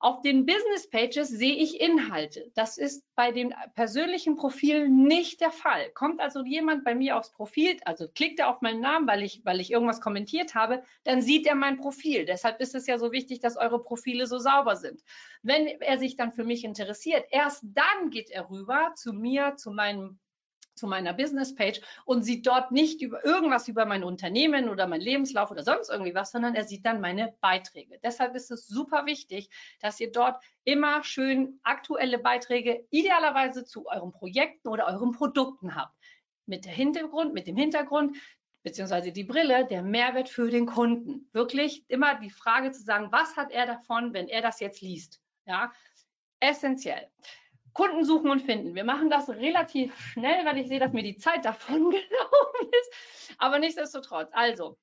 Auf den Business Pages sehe ich Inhalte. Das ist bei den persönlichen Profilen nicht der Fall. Kommt also jemand bei mir aufs Profil, also klickt er auf meinen Namen, weil ich, weil ich irgendwas kommentiert habe, dann sieht er mein Profil. Deshalb ist es ja so wichtig, dass eure Profile so sauber sind. Wenn er sich dann für mich interessiert, erst dann geht er rüber zu mir, zu meinem zu meiner Business-Page und sieht dort nicht über irgendwas über mein Unternehmen oder mein Lebenslauf oder sonst irgendwie was, sondern er sieht dann meine Beiträge. Deshalb ist es super wichtig, dass ihr dort immer schön aktuelle Beiträge idealerweise zu euren Projekten oder euren Produkten habt. Mit der Hintergrund, mit dem Hintergrund, beziehungsweise die Brille, der Mehrwert für den Kunden. Wirklich immer die Frage zu sagen, was hat er davon, wenn er das jetzt liest? Ja, essentiell. Kunden suchen und finden. Wir machen das relativ schnell, weil ich sehe, dass mir die Zeit davon gelaufen ist. Aber nichtsdestotrotz. Also,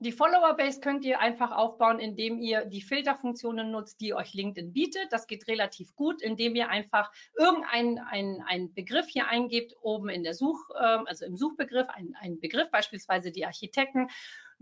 die Follower-Base könnt ihr einfach aufbauen, indem ihr die Filterfunktionen nutzt, die euch LinkedIn bietet. Das geht relativ gut, indem ihr einfach irgendeinen ein, Begriff hier eingebt, oben in der Such, ähm, also im Suchbegriff, einen Begriff, beispielsweise die Architekten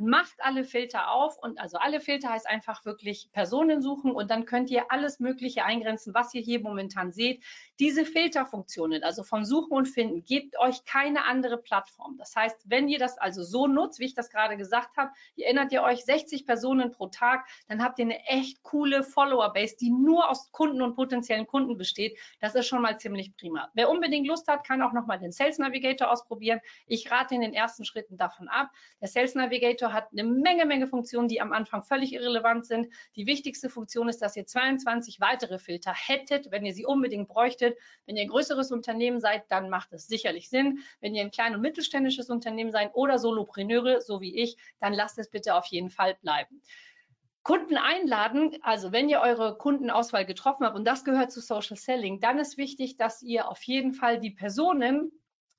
macht alle Filter auf und also alle Filter heißt einfach wirklich Personen suchen und dann könnt ihr alles Mögliche eingrenzen, was ihr hier momentan seht. Diese Filterfunktionen, also von Suchen und Finden, gebt euch keine andere Plattform. Das heißt, wenn ihr das also so nutzt, wie ich das gerade gesagt habe, ihr erinnert ihr euch 60 Personen pro Tag, dann habt ihr eine echt coole Follower-Base, die nur aus Kunden und potenziellen Kunden besteht. Das ist schon mal ziemlich prima. Wer unbedingt Lust hat, kann auch nochmal den Sales Navigator ausprobieren. Ich rate in den ersten Schritten davon ab. Der Sales Navigator hat eine Menge, Menge Funktionen, die am Anfang völlig irrelevant sind. Die wichtigste Funktion ist, dass ihr 22 weitere Filter hättet, wenn ihr sie unbedingt bräuchtet. Wenn ihr ein größeres Unternehmen seid, dann macht es sicherlich Sinn. Wenn ihr ein klein- und mittelständisches Unternehmen seid oder Solopreneure, so wie ich, dann lasst es bitte auf jeden Fall bleiben. Kunden einladen, also wenn ihr eure Kundenauswahl getroffen habt und das gehört zu Social Selling, dann ist wichtig, dass ihr auf jeden Fall die Personen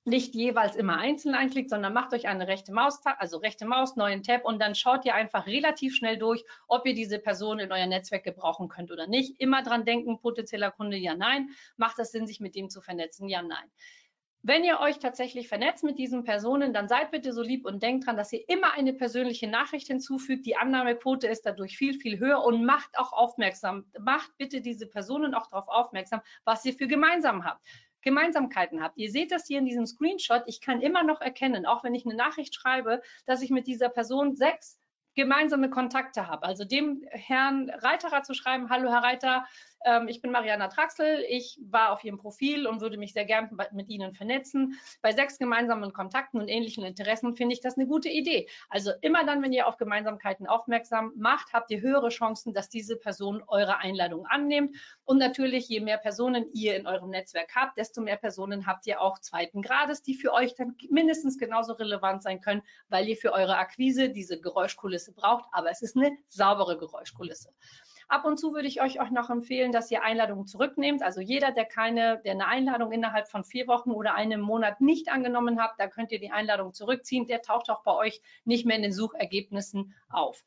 nicht jeweils immer einzeln einklickt, sondern macht euch eine rechte Maus, also rechte Maus, neuen Tab und dann schaut ihr einfach relativ schnell durch, ob ihr diese Person in euer Netzwerk gebrauchen könnt oder nicht. Immer dran denken, potenzieller Kunde, ja, nein. Macht das Sinn, sich mit dem zu vernetzen? Ja, nein. wenn ihr euch tatsächlich vernetzt mit diesen Personen, dann seid bitte so lieb und denkt dran, dass ihr immer eine persönliche Nachricht hinzufügt. Die Annahmequote ist dadurch viel, viel höher und macht auch aufmerksam, macht bitte diese Personen auch darauf aufmerksam, was ihr für gemeinsam habt. Gemeinsamkeiten habt. Ihr seht das hier in diesem Screenshot. Ich kann immer noch erkennen, auch wenn ich eine Nachricht schreibe, dass ich mit dieser Person sechs gemeinsame Kontakte habe. Also dem Herrn Reiterer zu schreiben, hallo Herr Reiter, ich bin Mariana Traxel, ich war auf Ihrem Profil und würde mich sehr gern mit Ihnen vernetzen. Bei sechs gemeinsamen Kontakten und ähnlichen Interessen finde ich das eine gute Idee. Also immer dann, wenn ihr auf Gemeinsamkeiten aufmerksam macht, habt ihr höhere Chancen, dass diese Person eure Einladung annimmt. Und natürlich, je mehr Personen ihr in eurem Netzwerk habt, desto mehr Personen habt ihr auch zweiten Grades, die für euch dann mindestens genauso relevant sein können, weil ihr für eure Akquise diese Geräuschkulisse braucht. Aber es ist eine saubere Geräuschkulisse. Ab und zu würde ich euch auch noch empfehlen, dass ihr Einladungen zurücknehmt. Also jeder, der keine, der eine Einladung innerhalb von vier Wochen oder einem Monat nicht angenommen hat, da könnt ihr die Einladung zurückziehen. Der taucht auch bei euch nicht mehr in den Suchergebnissen auf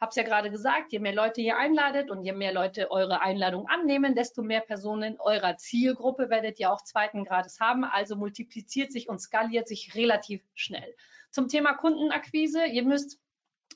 habe es ja gerade gesagt, je mehr Leute ihr einladet und je mehr Leute eure Einladung annehmen, desto mehr Personen eurer Zielgruppe werdet ihr auch zweiten Grades haben. Also multipliziert sich und skaliert sich relativ schnell. Zum Thema Kundenakquise, ihr müsst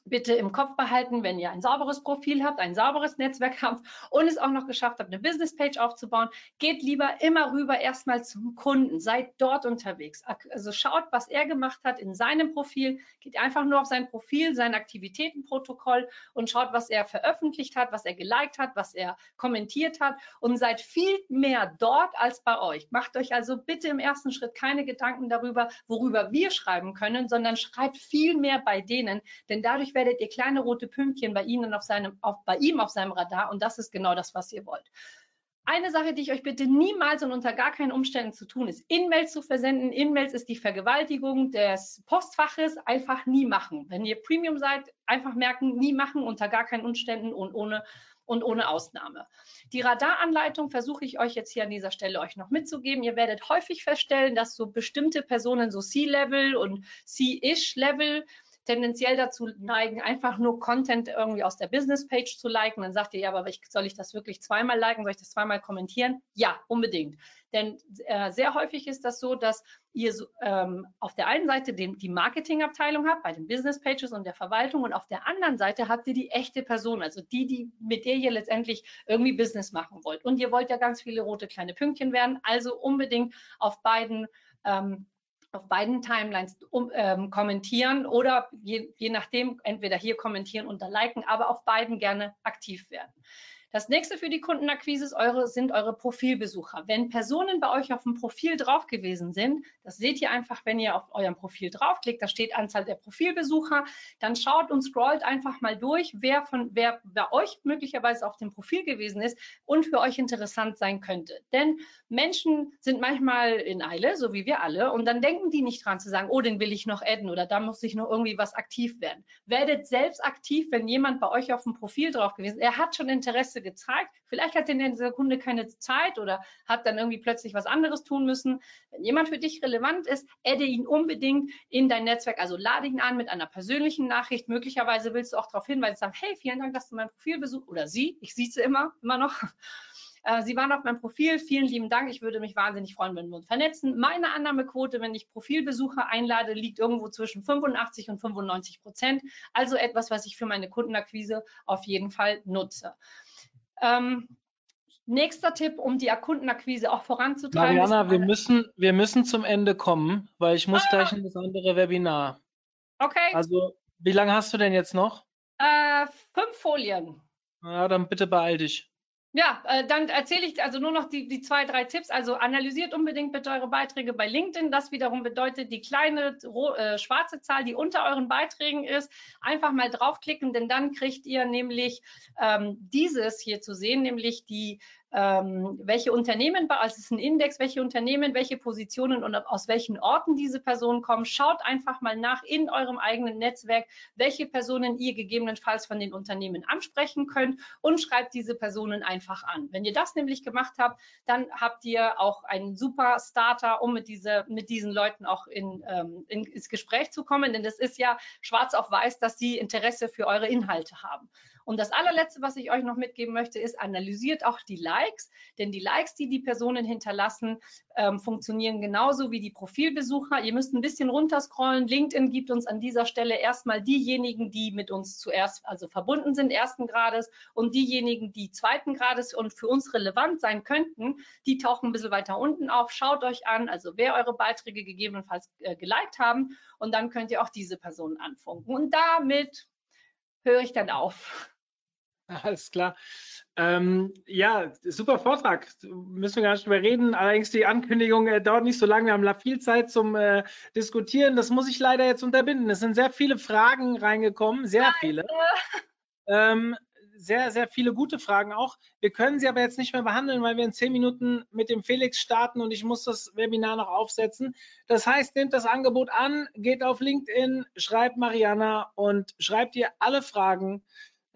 bitte im Kopf behalten, wenn ihr ein sauberes Profil habt, ein sauberes Netzwerk habt und es auch noch geschafft habt, eine Businesspage aufzubauen, geht lieber immer rüber erstmal zum Kunden, seid dort unterwegs. Also schaut, was er gemacht hat in seinem Profil, geht einfach nur auf sein Profil, sein Aktivitätenprotokoll und schaut, was er veröffentlicht hat, was er geliked hat, was er kommentiert hat und seid viel mehr dort als bei euch. Macht euch also bitte im ersten Schritt keine Gedanken darüber, worüber wir schreiben können, sondern schreibt viel mehr bei denen, denn dadurch werdet ihr kleine rote Pünktchen bei Ihnen auf seinem, auf, bei ihm auf seinem Radar und das ist genau das, was ihr wollt. Eine Sache, die ich euch bitte niemals und unter gar keinen Umständen zu tun ist, In-Mails zu versenden. In-Mails ist die Vergewaltigung des Postfaches. Einfach nie machen. Wenn ihr Premium seid, einfach merken, nie machen, unter gar keinen Umständen und ohne, und ohne Ausnahme. Die Radaranleitung versuche ich euch jetzt hier an dieser Stelle euch noch mitzugeben. Ihr werdet häufig feststellen, dass so bestimmte Personen so C-Level und C-Ish-Level tendenziell dazu neigen, einfach nur Content irgendwie aus der Business-Page zu liken. Dann sagt ihr, ja, aber soll ich das wirklich zweimal liken? Soll ich das zweimal kommentieren? Ja, unbedingt. Denn äh, sehr häufig ist das so, dass ihr ähm, auf der einen Seite den, die Marketingabteilung habt, bei den Business Pages und der Verwaltung und auf der anderen Seite habt ihr die echte Person, also die, die mit der ihr letztendlich irgendwie Business machen wollt. Und ihr wollt ja ganz viele rote kleine Pünktchen werden, also unbedingt auf beiden ähm, auf beiden Timelines um, ähm, kommentieren oder je, je nachdem entweder hier kommentieren da liken, aber auf beiden gerne aktiv werden. Das nächste für die Kundenakquise ist eure, sind eure Profilbesucher. Wenn Personen bei euch auf dem Profil drauf gewesen sind, das seht ihr einfach, wenn ihr auf eurem Profil draufklickt, da steht Anzahl der Profilbesucher, dann schaut und scrollt einfach mal durch, wer von wer bei euch möglicherweise auf dem Profil gewesen ist und für euch interessant sein könnte. Denn Menschen sind manchmal in Eile, so wie wir alle, und dann denken die nicht dran zu sagen, oh, den will ich noch adden oder da muss ich noch irgendwie was aktiv werden. Werdet selbst aktiv, wenn jemand bei euch auf dem Profil drauf gewesen ist. Er hat schon Interesse Interesse gezeigt. Vielleicht hat in der Kunde keine Zeit oder hat dann irgendwie plötzlich was anderes tun müssen. Wenn jemand für dich relevant ist, adde ihn unbedingt in dein Netzwerk. Also lade ihn an mit einer persönlichen Nachricht. Möglicherweise willst du auch darauf hinweisen, sagen, hey, vielen Dank, dass du mein Profil besucht oder sie. Ich sehe sie immer, immer noch. Äh, sie waren auf meinem Profil. Vielen lieben Dank. Ich würde mich wahnsinnig freuen, wenn wir uns vernetzen. Meine Annahmequote, wenn ich Profilbesucher einlade, liegt irgendwo zwischen 85 und 95 Prozent. Also etwas, was ich für meine Kundenakquise auf jeden Fall nutze. Ähm, nächster Tipp, um die Kundenakquise auch voranzutreiben. Mariana, wir müssen, wir müssen zum Ende kommen, weil ich muss ah. gleich in das andere Webinar. Okay. Also, wie lange hast du denn jetzt noch? Äh, fünf Folien. Ja, dann bitte beeil dich. Ja, äh, dann erzähle ich also nur noch die, die zwei, drei Tipps. Also analysiert unbedingt bitte eure Beiträge bei LinkedIn. Das wiederum bedeutet die kleine äh, schwarze Zahl, die unter euren Beiträgen ist. Einfach mal draufklicken, denn dann kriegt ihr nämlich ähm, dieses hier zu sehen, nämlich die ähm, welche Unternehmen, also es ist ein Index, welche Unternehmen, welche Positionen und aus welchen Orten diese Personen kommen. Schaut einfach mal nach in eurem eigenen Netzwerk, welche Personen ihr gegebenenfalls von den Unternehmen ansprechen könnt und schreibt diese Personen einfach an. Wenn ihr das nämlich gemacht habt, dann habt ihr auch einen super Starter, um mit, diese, mit diesen Leuten auch in, ähm, in, ins Gespräch zu kommen, denn das ist ja schwarz auf weiß, dass sie Interesse für eure Inhalte haben. Und das allerletzte, was ich euch noch mitgeben möchte, ist, analysiert auch die Likes, denn die Likes, die die Personen hinterlassen, ähm, funktionieren genauso wie die Profilbesucher. Ihr müsst ein bisschen runterscrollen. LinkedIn gibt uns an dieser Stelle erstmal diejenigen, die mit uns zuerst also verbunden sind, ersten Grades, und diejenigen, die zweiten Grades und für uns relevant sein könnten, die tauchen ein bisschen weiter unten auf. Schaut euch an, also wer eure Beiträge gegebenenfalls äh, geliked haben, und dann könnt ihr auch diese Personen anfunken. Und damit höre ich dann auf. Alles klar. Ähm, ja, super Vortrag. Müssen wir gar nicht drüber reden. Allerdings die Ankündigung äh, dauert nicht so lange. Wir haben viel Zeit zum äh, Diskutieren. Das muss ich leider jetzt unterbinden. Es sind sehr viele Fragen reingekommen, sehr viele. Ähm, sehr, sehr viele gute Fragen auch. Wir können sie aber jetzt nicht mehr behandeln, weil wir in zehn Minuten mit dem Felix starten und ich muss das Webinar noch aufsetzen. Das heißt, nehmt das Angebot an, geht auf LinkedIn, schreibt Mariana und schreibt ihr alle Fragen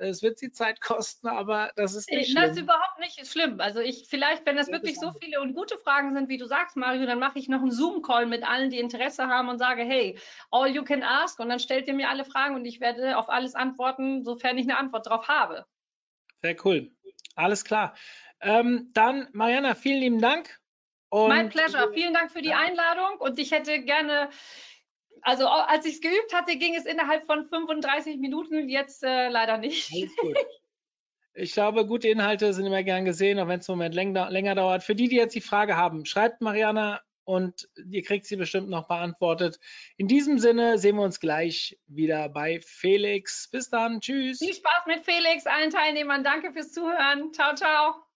es wird sie Zeit kosten, aber das ist nicht schlimm. Das ist überhaupt nicht schlimm. Also ich vielleicht, wenn das ja, wirklich das so viele und gute Fragen sind, wie du sagst, Mario, dann mache ich noch einen Zoom-Call mit allen, die Interesse haben und sage, hey, all you can ask und dann stellt ihr mir alle Fragen und ich werde auf alles antworten, sofern ich eine Antwort drauf habe. Sehr cool. Alles klar. Ähm, dann, Mariana, vielen lieben Dank. Mein Pleasure. Vielen Dank für die Einladung und ich hätte gerne also als ich es geübt hatte, ging es innerhalb von 35 Minuten, jetzt äh, leider nicht. Ich glaube, gute Inhalte sind immer gern gesehen, auch wenn es im Moment länger, länger dauert. Für die, die jetzt die Frage haben, schreibt Mariana und ihr kriegt sie bestimmt noch beantwortet. In diesem Sinne sehen wir uns gleich wieder bei Felix. Bis dann. Tschüss. Viel Spaß mit Felix, allen Teilnehmern. Danke fürs Zuhören. Ciao, ciao.